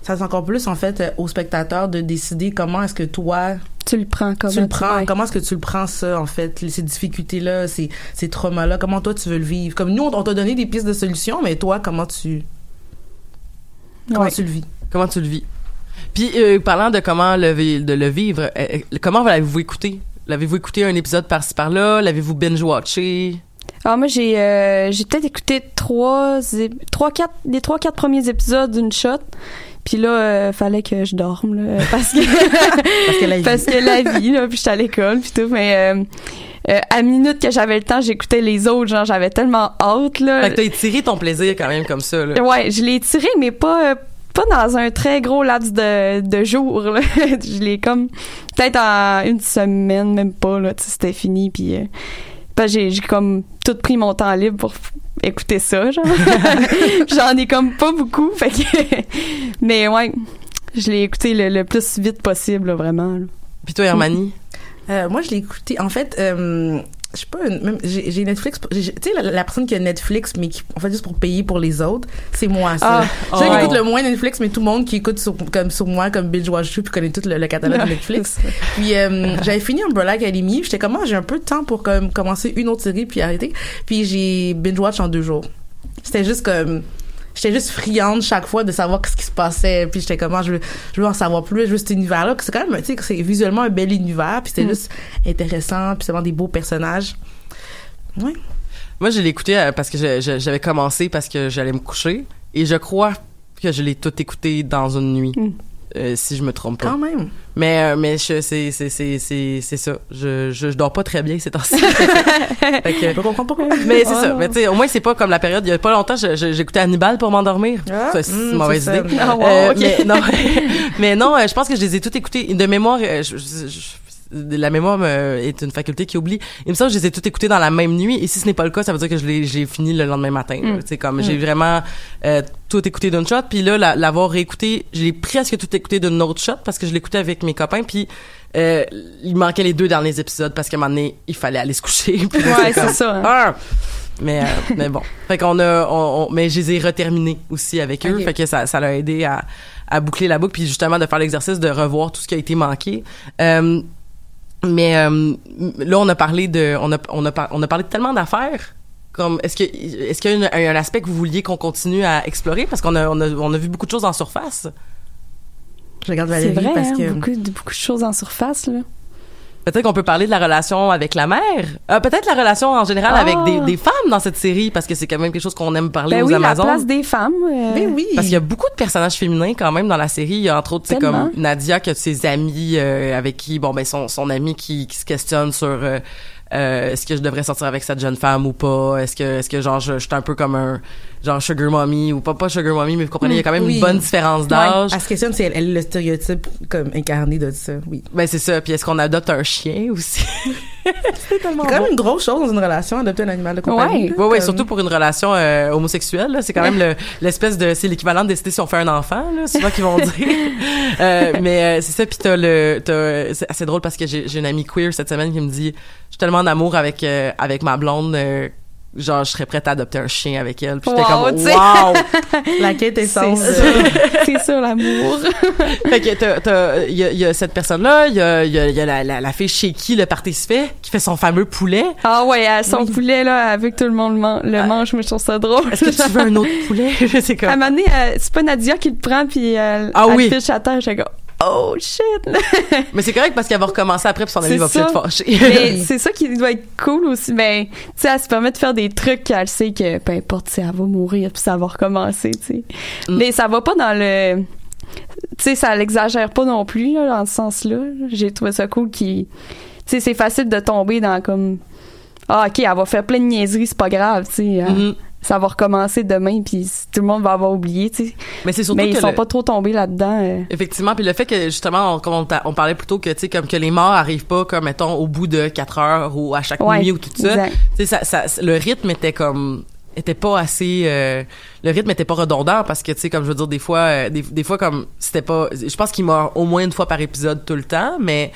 ça laisse encore plus, en fait, euh, au spectateur de décider comment est-ce que toi, Tu le prends comme tu le prends, comment est-ce que tu le prends ça, en fait, ces difficultés-là, ces, ces traumas-là, comment toi tu veux le vivre? Comme nous, on, t'a donné des pistes de solutions, mais toi, comment tu, comment Ouais. tu le vis? comment tu le vis? Puis euh, parlant de comment le, de le vivre euh, comment l'avez-vous écouté? L'avez-vous écouté un épisode par-ci par-là? L'avez-vous binge-watché? Ah, moi, j'ai euh, j'ai peut-être écouté trois, trois, quatre, les trois, quatre premiers épisodes d'une shot. Puis là, euh, fallait que je dorme, là, parce que, Parce que la vie. parce que la vie, là, puis j'étais à l'école, puis tout. Mais euh, euh, à minute que j'avais le temps, j'écoutais les autres, genre, j'avais tellement hâte, là. fait que t'as étiré ton plaisir quand même comme ça là. Ouais, je l'ai tiré, mais pas euh, pas dans un très gros laps de, de jours. Là. je l'ai comme peut-être en une semaine, même pas là, c'était fini puis euh, ben, j'ai j'ai comme tout pris mon temps libre pour écouter ça, genre. J'en ai comme pas beaucoup, fait que mais ouais, je l'ai écouté le, le plus vite possible, là, vraiment. là. puis toi Hermanie? Euh, moi, je l'ai écouté. En fait, euh, je sais pas, une- même, j'ai j'ai Netflix. Tu sais, la, la personne qui a Netflix, mais qui, en fait, juste pour payer pour les autres, c'est moi, ça. Ah, je qui écoute le moins Netflix, mais tout le monde qui écoute sur, comme sur moi, comme Binge Watch puis connaît tout le, le catalogue de Netflix. Puis, euh, j'avais fini Umbrella Academy. J'étais comme, ah, j'ai un peu de temps pour comme, commencer une autre série puis arrêter. Puis, j'ai Binge Watch en deux jours. C'était juste comme, j'étais juste friande chaque fois de savoir ce qui se passait puis j'étais comment je veux je veux en savoir plus je veux cet univers là c'est quand même tu sais c'est visuellement un bel univers puis c'était Mm. juste intéressant puis c'est vraiment des beaux personnages ouais Moi, je l'ai écouté euh, parce que j'avais commencé parce que j'allais me coucher et je crois que je l'ai tout écouté dans une nuit. Mm. Euh, si je me trompe pas. Quand même. Mais euh, mais je- c'est c'est c'est c'est c'est ça. Je, je je dors pas très bien ces temps-ci. Je comprends pourquoi. mais c'est Oh ça. non. Mais tu sais, au moins c'est pas comme la période. Il y a pas longtemps, j'écoutais Hannibal pour m'endormir. Ah, c'est hmm, une mauvaise idée. Ah, wow, Euh. Mais non, mais non. Je pense que je les ai toutes écoutées de mémoire. je- la mémoire me- est une faculté qui oublie. Il me semble que je les ai toutes écoutées dans la même nuit. Et si ce n'est pas le cas, ça veut dire que je j'ai fini le lendemain matin. Mm. Tu sais, comme j'ai vraiment euh, tout écouté d'une shot. Puis là, la- l'avoir réécouté, je l'ai presque tout écouté d'une autre shot parce que je l'écoutais avec mes copains. Puis euh, il manquait les deux derniers épisodes parce qu'à un moment donné, il fallait aller se coucher. Puis Ouais, c'est ça. hein. ah! Mais, euh, mais bon. Fait qu'on a, on, on- mais je les ai reterminés aussi avec eux. Fait que ça, ça l'a aidé à, à boucler la boucle puis justement de faire l'exercice de revoir tout ce qui a été manqué. Euh, mais euh, là, on a parlé de, on a, on a, par- on a parlé de tellement d'affaires. Comme, est-ce que, est-ce qu'il y a un aspect que vous vouliez qu'on continue à explorer? Parce qu'on a, on a, on a vu beaucoup de choses en surface. Je regarde C'est Valérie vrai, parce hein, que. beaucoup, de- beaucoup de choses en surface, là. Peut-être qu'on peut parler de la relation avec la mère. Euh, peut-être la relation en général Ah. avec des, des femmes dans cette série parce que c'est quand même quelque chose qu'on aime parler Ben aux oui, la Amazones. place des femmes. euh, Mais oui. Parce qu'il y a beaucoup de personnages féminins quand même dans la série. Il y a entre autres, c'est comme Nadia qui a ses amis euh, avec qui, bon ben son son ami qui, qui se questionne sur euh, euh, est-ce que je devrais sortir avec cette jeune femme ou pas? Est-ce que est-ce que genre je, je suis un peu comme un genre sugar mommy ou pas pas sugar mommy mais vous comprenez il y a quand même Oui. une bonne différence d'âge. Elle se questionne si elle, elle le stéréotype comme incarné de ça. Oui. Ben c'est ça. Puis est-ce qu'on adopte un chien aussi? C'est quand même une grosse chose dans une relation, adopter un animal de compagnie. Ouais. Oui, oui, comme- surtout pour une relation euh, homosexuelle. là. C'est quand même le- l'espèce de... C'est l'équivalent de décider si on fait un enfant, là, souvent qu'ils vont dire. Euh, mais euh, c'est ça, puis t'as le... t'as- C'est assez drôle parce que j'ai une amie queer cette semaine qui me dit « Je suis tellement en amour avec, euh, avec ma blonde... euh, Genre, je serais prête à adopter un chien avec elle. Puis j'étais Wow, comme, sais. wow! La quête est ça. C'est ça, l'amour. fait que t'as- t'as- il y y a cette personne-là, il y a, il y a, y a la, la, la fille chez qui le party se fait, qui fait son fameux poulet. Ah ouais, à son poulet, là, avec tout le monde man- le mange, mais je trouve ça drôle. Est-ce que tu veux un autre poulet? c'est comme... À un moment donné, euh, c'est pas Nadia qui le prend, puis elle, Ah elle oui. fiche à terre, comme, oh shit! Mais c'est correct parce qu'elle va recommencer après puis son ami va peut-être fâcher. Mais c'est ça qui doit être cool aussi. Ben, tu sais, elle se permet de faire des trucs qu'elle sait que peu importe si elle va mourir puis ça va recommencer, tu sais. Mm. Mais ça va pas dans le. Tu sais, ça l'exagère pas non plus, là, dans ce sens-là. J'ai trouvé ça cool qui. Tu sais, c'est facile de tomber dans comme. Ah, ok, elle va faire plein de niaiseries, c'est pas grave, tu sais. elle- Mhm. Ça va recommencer demain, puis tout le monde va avoir oublié, tu sais. Mais c'est surtout Mais ils sont le- pas trop tombés là-dedans. euh. Effectivement, puis le fait que justement, on, comme on, parlait plutôt que tu sais comme que les morts arrivent pas comme mettons au bout de quatre heures ou à chaque Ouais, nuit ou tout ça. Tu sais ça, ça, le rythme était comme était pas assez euh, le rythme était pas redondant parce que tu sais comme je veux dire des fois euh, des, des fois comme c'était pas je pense qu'il meurt au moins une fois par épisode tout le temps mais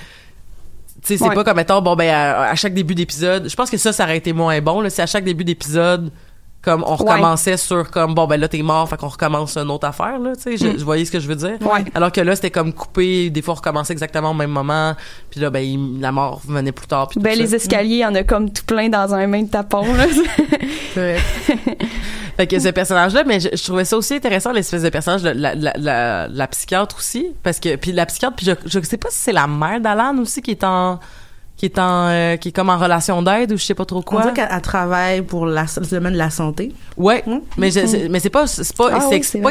tu sais c'est Ouais. pas comme mettons bon ben à, à chaque début d'épisode je pense que ça ça aurait été moins bon là c'est à chaque début d'épisode comme on Ouais. recommençait sur comme bon ben là t'es mort fait qu'on recommence une autre affaire là tu sais je, Mm. je voyais ce que je veux dire Ouais. alors que là c'était comme coupé des fois on recommençait exactement au même moment puis là ben il- la mort venait plus tard puis Ben, ça. les escaliers, il y en a comme tout plein dans un même tapon, là. Fait que ce personnage-là, mais je, je trouvais ça aussi intéressant, l'espèce de personnage, de la, la, la, la psychiatre aussi, parce que puis la psychiatre, puis je, je sais pas si c'est la mère d'Alan aussi qui est en qui est en euh, qui est comme en relation d'aide ou je sais pas trop On quoi. dirait qu'elle elle travaille pour la, le domaine de la santé. Ouais, Mm. mais je- c'est- mais c'est pas c'est pas Ah c'est oui, ex- c'est pas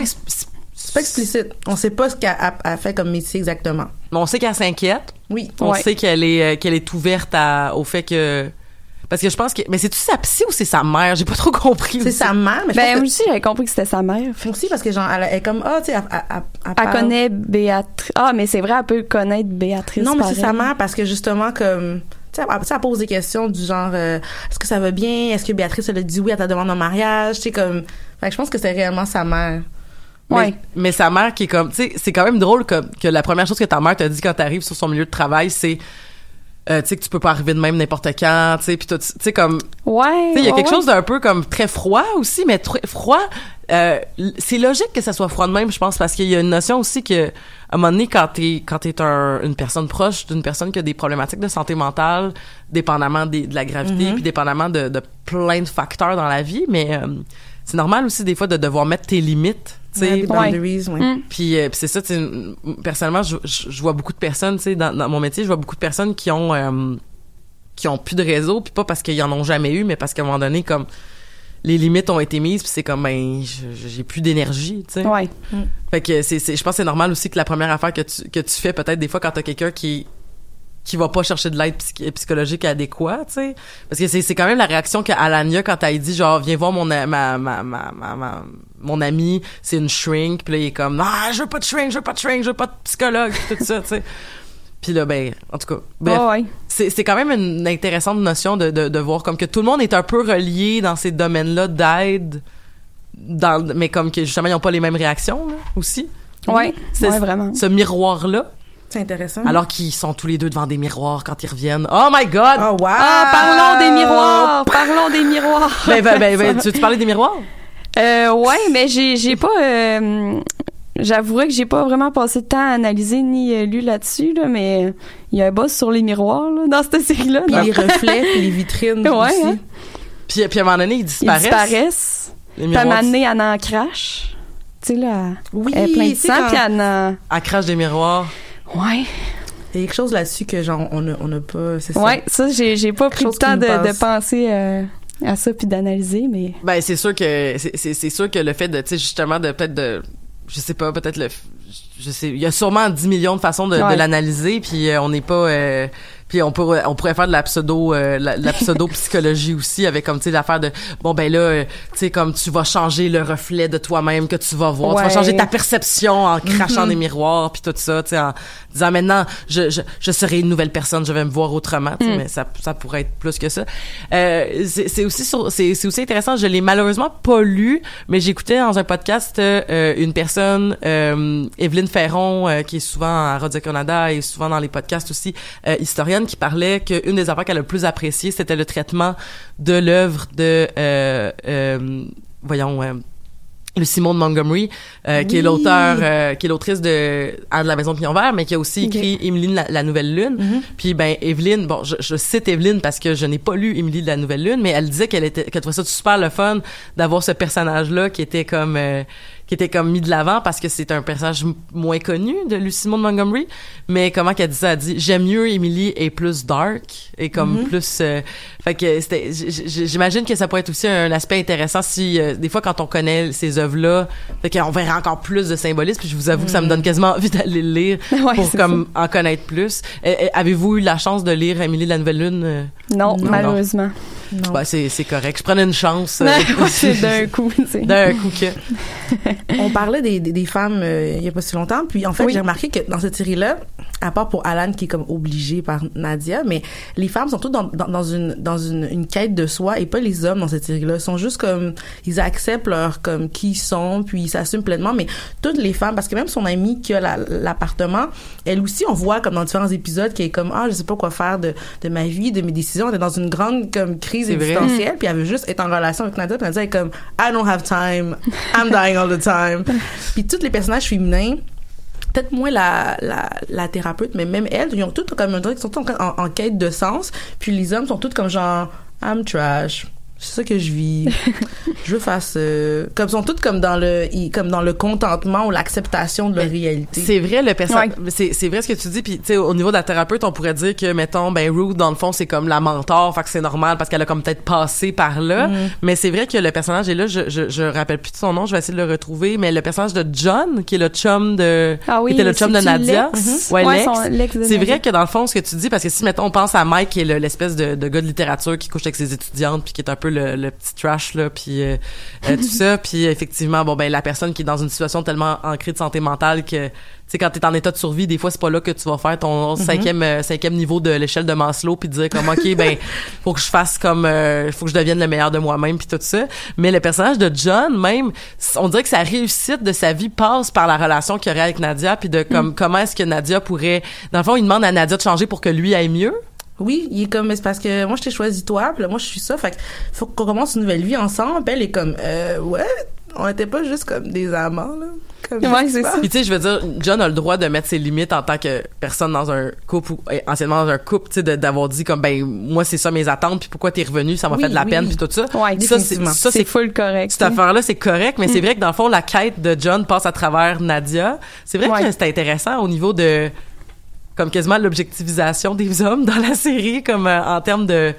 pas explicite. On sait pas ce qu'elle a- a fait comme métier exactement. mais on sait qu'elle s'inquiète. Oui. On Ouais. sait qu'elle est euh, qu'elle est ouverte à, au fait que parce que je pense que mais c'est tu sa psy ou c'est sa mère, j'ai pas trop compris. C'est sa mère, mais je Ben, moi aussi, j'avais compris que c'était sa mère. Aussi, parce que genre, elle, elle est comme, ah, tu sais, elle, elle- elle- elle Elle parle- connaît Béatrice. Ah, mais c'est vrai, elle peut connaître Béatrice. Non, mais c'est sa mère parce que justement, comme. Tu sais, elle, pose des questions du genre euh, est-ce que ça va bien? Est-ce que Béatrice elle a dit oui à ta demande en mariage? Tu sais, comme. Fait que je pense que c'est réellement sa mère. Mais, mais sa mère qui est comme, tu sais, c'est quand même drôle que, que la première chose que ta mère t'a dit quand t'arrives sur son milieu de travail, c'est, euh, tu sais, que tu peux pas arriver de même n'importe quand, tu sais, puis tu sais, comme, Ouais. tu sais, il y a ouais, quelque ouais. chose d'un peu comme très froid aussi, mais très froid. euh, c'est logique que ça soit froid de même, je pense, parce qu'il y a une notion aussi que, à un moment donné, quand t'es quand t'es un, une personne proche d'une personne qui a des problématiques de santé mentale, dépendamment des, de la gravité, Mhm. puis dépendamment de, de plein de facteurs dans la vie, mais euh, c'est normal aussi des fois de devoir mettre tes limites, tu sais. Ouais. Mm. Puis, euh, puis c'est ça, personnellement, je, je, je vois beaucoup de personnes, tu sais, dans, dans mon métier, je vois beaucoup de personnes qui ont euh, qui ont plus de réseau, puis pas parce qu'ils en ont jamais eu, mais parce qu'à un moment donné, comme les limites ont été mises puis c'est comme ben j'ai plus d'énergie tu sais Ouais. fait que c'est c'est- je pense que c'est normal aussi que la première affaire que tu que tu fais peut-être des fois quand t'as quelqu'un qui qui va pas chercher de l'aide psy- psychologique adéquate, tu sais. Parce que c'est, quand même la réaction que Alania quand elle dit genre viens voir mon ma, ma, ma, ma, mon ami, c'est une shrink, puis là il est comme ah, je veux pas de shrink, je veux pas de shrink, je veux pas de psychologue, tout ça, tu sais. Puis là ben en tout cas, bref, ouais. c'est quand même une intéressante notion de, de de voir comme que tout le monde est un peu relié dans ces domaines-là d'aide mais comme que justement ils ont pas les mêmes réactions là, aussi. Ouais, C'est- ouais, vraiment. Ce miroir là C'est intéressant. alors qu'ils sont tous les deux devant des miroirs quand ils reviennent. Oh my God! Oh, wow! Ah, parlons des miroirs! Parlons des miroirs! Ben, ben, ben, ben, tu veux-tu parler des miroirs? Euh, ouais, mais j'ai, j'ai pas. Euh, j'avouerais que j'ai pas vraiment passé de temps à analyser ni euh, lu là-dessus, là, mais il y a un boss sur les miroirs là, dans cette série-là. Puis les reflets, puis les vitrines Ouais, aussi. hein. Puis, puis à un moment donné, ils Ils disparaissent. disparaissent. Les Puis à un miroirs. moment donné, elle en crache. Tu sais, là, Oui, elle est pleine de sang, quand- puis elle en... Elle crache des miroirs. Ouais. Il y a quelque chose là-dessus que genre on a, on a pas. C'est ça. Ouais, ça, j'ai, j'ai pas pris le temps de, de penser euh, à ça puis d'analyser, mais... Ben, c'est sûr que, c'est, c'est, sûr que le fait de, tu sais, justement, de peut-être de, je sais pas, peut-être le, je sais, il y a sûrement 10 millions de façons de, de l'analyser, puis euh, on n'est pas, euh, puis on pourrait, on pourrait faire de la pseudo, euh, la, la pseudo psychologie aussi avec comme tu sais l'affaire de, bon ben là, euh, tu sais comme tu vas changer le reflet de toi-même que tu vas voir, tu vas changer ta perception en crachant Mhm. des miroirs puis tout ça, tu sais, en disant maintenant je, je, je serai une nouvelle personne, je vais me voir autrement, Mm. mais ça, ça pourrait être plus que ça. Euh, c'est aussi c'est, c'est aussi intéressant. Je l'ai malheureusement pas lu, mais j'écoutais dans un podcast euh, une personne, euh, Evelyne Ferron, euh, qui est souvent à Radio Canada et souvent dans les podcasts aussi, euh, qui parlait qu'une des affaires qu'elle a le plus apprécié, c'était le traitement de l'œuvre de, euh, euh, voyons. Euh, le Simon de Montgomery, euh, qui est l'auteur, euh, qui est l'autrice de Anne de la Maison de Pignon Vert, mais qui a aussi écrit Émilie de la, la Nouvelle Lune. Puis ben Evelyne, bon, je, je cite Evelyne parce que je n'ai pas lu Émilie de la Nouvelle Lune, mais elle disait qu'elle était, qu'elle trouvait ça super le fun d'avoir ce personnage-là qui était comme, euh, qui était comme mis de l'avant parce que c'est un personnage moins connu de Lucie Simone Montgomery. Mais comment qu'elle dit ça? Elle dit j'aime mieux Émilie est plus dark et comme Mhm. plus. euh, fait que c'était, j'imagine que ça pourrait être aussi un aspect intéressant si euh, des fois quand on connaît ces œuvres-là, fait qu'on verrait encore plus de symbolisme. Puis je vous avoue que ça me donne quasiment envie d'aller le lire Ouais, pour comme en connaître plus. Euh, euh, Avez-vous eu la chance de lire de la Nouvelle Lune? euh? Non, Non. malheureusement. Non. Ben, c'est, c'est correct. Je prenais une chance. euh, c'est d'un coup, d'un coup que. On parlait des, des, des femmes euh, il y a pas si longtemps, puis en fait Oui. j'ai remarqué que dans cette série-là, à part pour Alan qui est comme obligé par Nadia, mais les femmes sont toutes dans, dans, dans une dans une, une quête de soi et pas les hommes dans cette série-là. Ils sont juste comme ils acceptent leur comme qui ils sont, puis ils s'assument pleinement. Mais toutes les femmes, parce que même son amie qui a la- l'appartement, elle aussi on voit comme dans différents épisodes qu'elle est comme ah je sais pas quoi faire de, de ma vie, de mes décisions. Elle est dans une grande comme crise vrai. existentielle, puis elle veut juste être en relation avec Nadia. Puis Nadia est comme I don't have time, I'm dying all the time. Puis tous les personnages féminins, peut-être moins la, la, la thérapeute, mais même elles, ils ont toutes comme un truc, ils sont toutes en, en quête de sens. Puis les hommes sont tous comme genre I'm trash. C'est ça que je vis. je veux faire ce... Comme ils sont toutes comme dans le, comme dans le contentement ou l'acceptation de leur réalité. C'est vrai le personnage. C'est, c'est vrai ce que tu dis. Puis tu sais, au niveau de la thérapeute, on pourrait dire que mettons, ben Ruth dans le fond c'est comme la mentor, fait que c'est normal parce qu'elle a comme peut-être passé par là. Mm. Mais c'est vrai que le personnage est là. Je, je je rappelle plus de son nom. Je vais essayer de le retrouver. Mais le personnage de John, qui est le chum de, Ah oui, qui était le chum de Nadia. Lex? Ouais, Ouais, Lex. son- Lex de c'est Nadia. vrai que dans le fond ce que tu dis, parce que si mettons on pense à Mike qui est le- l'espèce de, de gars de littérature qui couche avec ses étudiantes puis qui est un peu le, le petit trash là puis euh, euh, tout ça. Puis effectivement bon ben la personne qui est dans une situation tellement ancrée de santé mentale que tu sais quand t'es en état de survie des fois c'est pas là que tu vas faire ton Mhm. cinquième euh, cinquième niveau de l'échelle de Maslow puis dire comme ok ben faut que je fasse comme euh, faut que je devienne le meilleur de moi-même puis tout ça. Mais le personnage de John même on dirait que sa réussite de sa vie passe par la relation qu'il aurait avec Nadia puis de comme comment est-ce que Nadia pourrait dans le fond il demande à Nadia de changer pour que lui aille mieux Oui, il est comme, mais c'est parce que moi, je t'ai choisi toi, puis là, moi, je suis ça. Fait que faut qu'on commence une nouvelle vie ensemble. Puis elle est comme, euh, ouais, on était pas juste comme des amants, là. Comme Ouais, c'est ça. Puis tu sais, je veux dire, John a le droit de mettre ses limites en tant que personne dans un couple ou eh, anciennement dans un couple, tu sais, d'avoir dit comme ben moi c'est ça mes attentes, puis pourquoi t'es revenu, ça m'a Oui, fait de la oui. peine, puis tout ça. Ouais, ça c'est définitivement. ça c'est full correct. cette affaire-là, c'est correct, mais c'est vrai que dans le fond, la quête de John passe à travers Nadia. C'est vrai Ouais. que c'est intéressant au niveau de comme quasiment l'objectivisation des hommes dans la série, comme euh, en termes de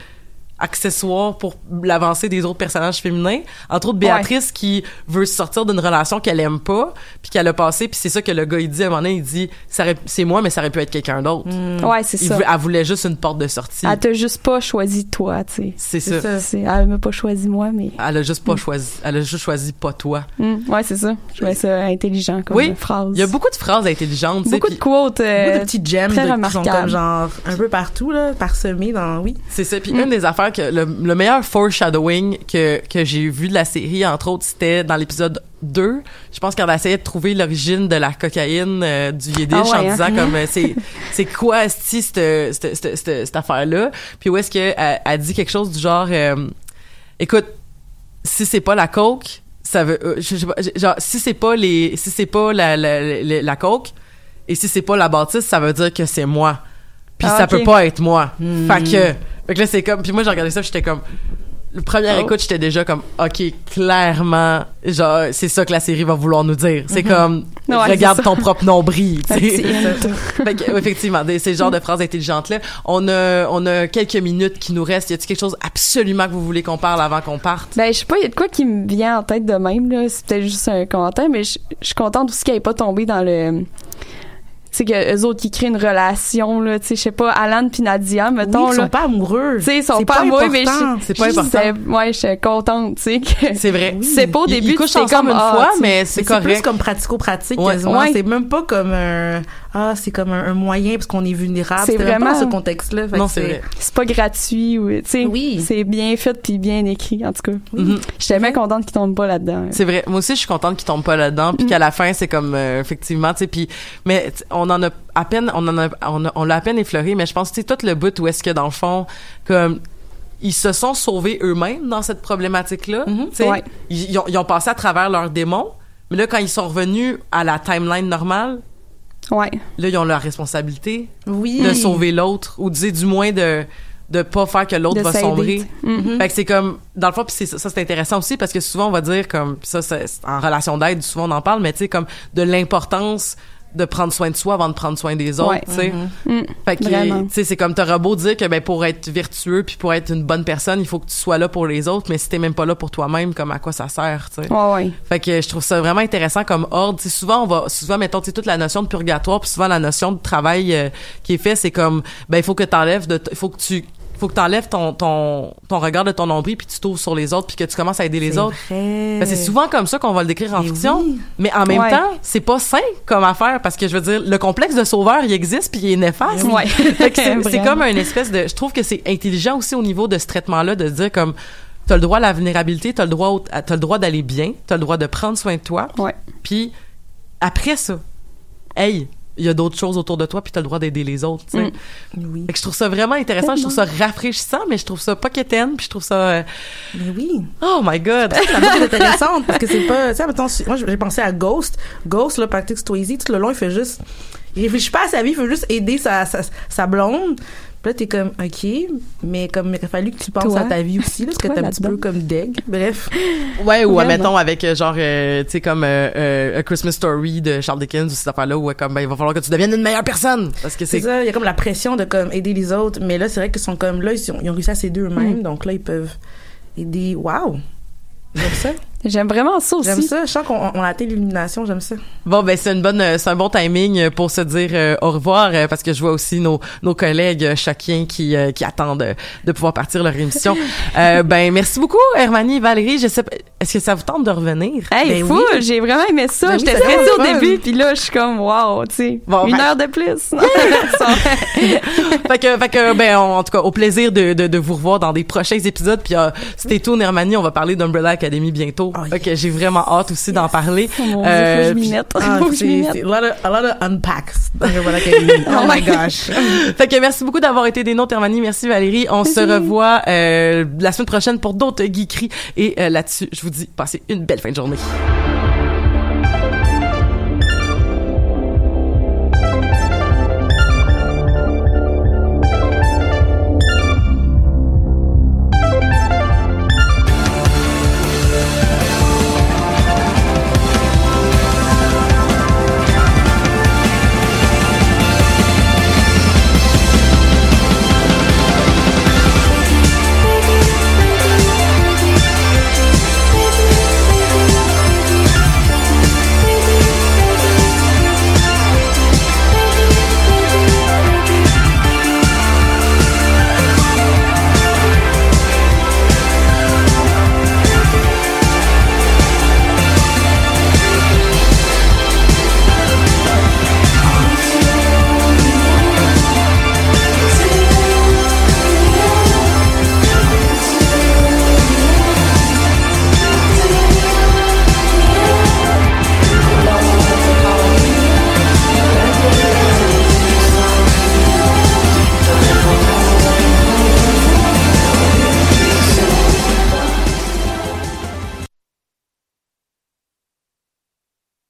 accessoire pour l'avancée des autres personnages féminins. Entre autres, Béatrice qui veut sortir d'une relation qu'elle aime pas, puis qu'elle a passé, puis c'est ça que le gars il dit à un moment donné, il dit ça c'est moi, mais ça aurait pu être quelqu'un d'autre. Ouais, c'est ça. Elle voulait juste une porte de sortie. Elle t'a juste pas choisi toi, tu sais. C'est ça. C'est- Elle m'a pas choisi moi, mais. Elle a juste pas choisi. Elle a juste choisi pas toi. Mm, ouais, c'est ça. Je trouvais ça intelligent comme Oui. phrase. Il y a beaucoup de phrases intelligentes. tu sais, Beaucoup de quotes. euh, Beaucoup de petits gems très de- qui sont comme genre un peu partout, là, parsemés dans, oui. C'est ça. Puis une des affaires que le, le meilleur foreshadowing que, que j'ai vu de la série, entre autres, c'était dans l'épisode 2. Je pense qu'elle essayait de trouver l'origine de la cocaïne euh, du Yiddish Ah ouais, en hein? disant comme euh, c'est c'est quoi cette, cette, cette, cette, cette affaire-là? Puis où est-ce qu'elle elle dit quelque chose du genre euh, écoute, si c'est pas la coke, ça veut euh, je, je genre si c'est pas les si c'est pas la la, la, la coke et si c'est pas la bâtisse, ça veut dire que c'est moi. Puis Ah, ça peut pas être moi. Hmm. Fait que fait que là c'est comme puis moi j'ai regardé ça, j'étais comme le premier Oh. écoute, j'étais déjà comme OK, clairement genre c'est ça que la série va vouloir nous dire. C'est Mhm. comme Ouais, regarde c'est ton propre nombril, tu. Fait que, effectivement, des, ces genres de phrases intelligentes là, on a on a quelques minutes qui nous restent. Y a-t-il quelque chose absolument que vous voulez qu'on parle avant qu'on parte? Ben, je sais pas, il y a de quoi qui me vient en tête de même, là. C'est peut-être juste un commentaire, mais je je suis contente aussi qu'elle ait pas tombé dans le. Tu sais, que eux autres qui créent une relation, là. Tu sais, je sais pas, Alan puis Nadia, mettons, oui, ils là. sont pas amoureux. Tu sais, ils sont C'est pas, amoureux, mais C'est pas important. c'est- Ouais, je suis contente, tu sais. que- C'est vrai. C'est pas au début, ils couchent c'est ensemble comme, une ah, fois, mais c'est Mais c'est plus correct. comme pratico-pratique Ouais. quasiment. Ouais. C'est même pas comme un ah c'est comme un, un moyen parce qu'on est vulnérable. C'est vraiment dans ce contexte-là. Fait Non, c'est vrai. C'est pas gratuit, ou, tu sais. Oui. C'est bien fait puis bien écrit, en tout cas. Mhm. J'étais bien contente qu'ils tombent pas là-dedans. C'est vrai. Moi aussi, je suis contente qu'ils tombent pas là-dedans, Mm. puis qu'à la fin, c'est comme euh, effectivement, tu sais, puis mais on en a à peine, on en a, on, l'a à peine effleuré, mais je pense que c'est tout le bout où est-ce que dans le fond, comme ils se sont sauvés eux-mêmes dans cette problématique-là. tu sais. Ouais. ils, ils ont, ils ont passé à travers leurs démons, mais là, quand ils sont revenus à la timeline normale, Ouais. là, ils ont leur responsabilité Oui. de sauver l'autre, ou disais du moins de de pas faire que l'autre va sombrer. tu sais. Mhm. Fait que c'est comme dans le fond puis ça ça, c'est intéressant aussi parce que souvent on va dire comme ça c'est en relation d'aide souvent on en parle mais tu sais comme de l'importance de prendre soin de soi avant de prendre soin des autres, Ouais. tu sais. Mm. Fait que Vraiment. tu sais c'est comme t'auras beau dire que ben pour être vertueux puis pour être une bonne personne, il faut que tu sois là pour les autres, mais si t'es même pas là pour toi-même, comme à quoi ça sert, tu sais. Ouais, ouais. Fait que je trouve ça vraiment intéressant comme ordre. Tu sais, souvent, on va, souvent, mettons, tu toute la notion de purgatoire, puis souvent, la notion de travail euh, qui est fait, c'est comme, ben, il faut que t'enlèves de, il faut que tu, faut que t'enlèves ton, ton, ton regard de ton nombril, puis tu t'ouvres sur les autres, puis que tu commences à aider les autres. vrai. Ben, c'est souvent comme ça qu'on va le décrire en Mais fiction, oui. mais en même Ouais. temps, c'est pas sain comme affaire, parce que je veux dire, le complexe de sauveur, il existe, puis il est néfaste. Ouais. C'est, comme une espèce de, je trouve que c'est intelligent aussi au niveau de ce traitement-là, de dire comme, t'as le droit à la vulnérabilité, t'as le droit, au- à- t'as le droit d'aller bien, t'as le droit de prendre soin de toi, puis après ça, hey, il y a d'autres choses autour de toi, puis t'as le droit d'aider les autres. tu. Mm. Oui. Fait que je trouve ça vraiment intéressant, je trouve ça rafraîchissant, mais je trouve ça pas quétaine, puis je trouve ça. euh, Mais oui. oh my god! La boucle est intéressante parce que c'est pas, tu sais, mettons, moi j'ai pensé à Ghost. Ghost, là, Patrick Swayze, tout le long, il fait juste, il réfléchit pas à sa vie, il fait juste aider sa, sa, sa blonde. Puis là, t'es comme, OK, mais comme, il aurait fallu que tu penses Toi. à ta vie aussi, là, parce que t'es un petit peu comme deg. Bref. Ouais, ou Vraiment. mettons avec euh, genre, euh, tu sais, comme euh, euh, A Christmas Story de Charles Dickens ou cette affaire-là, où comme, ben, il va falloir que tu deviennes une meilleure personne. Parce que C'est ça, il y a comme la pression de comme aider les autres, mais là, c'est vrai qu'ils sont comme, là, ils, sont- ils ont réussi à s'aider eux-mêmes, Mm. donc là, ils peuvent aider. Waouh! Ça. J'aime vraiment ça aussi. J'aime ça. Je sens qu'on on a atteint l'illumination, j'aime ça. Bon, ben, c'est une bonne, euh, c'est un bon timing euh, pour se dire euh, au revoir, euh, parce que je vois aussi nos, nos collègues chacun qui, euh, qui attendent de pouvoir partir leur émission. euh, ben, merci beaucoup, Hermanie et Valérie. Je sais pas, est-ce que ça vous tente de revenir? Hey, Ben fou, oui. j'ai vraiment aimé ça. Ben oui, J'étais stressée au vraiment fun. début, puis là, je suis comme, wow, tu sais, Bon, une ben- heure de plus. fait que, fait que, ben, on- en tout cas, au plaisir de, de, de vous revoir dans des prochains épisodes. Puis, c'était tout, Hermanie. On va parler d'Umbrella Academy bientôt. Oh, que j'ai vraiment hâte aussi d'en parler. Oh mon Dieu, Euh, mette. Ah, Faut que je m'y c'est mette. c'est a lot of, a lot of unpacks Academy. Oh my gosh. fait que merci beaucoup d'avoir été des nôtres, Hermanie. Merci Valérie. On se revoit euh, la semaine prochaine pour d'autres geekeries. Et euh, là-dessus, je vous dis, passez une belle fin de journée.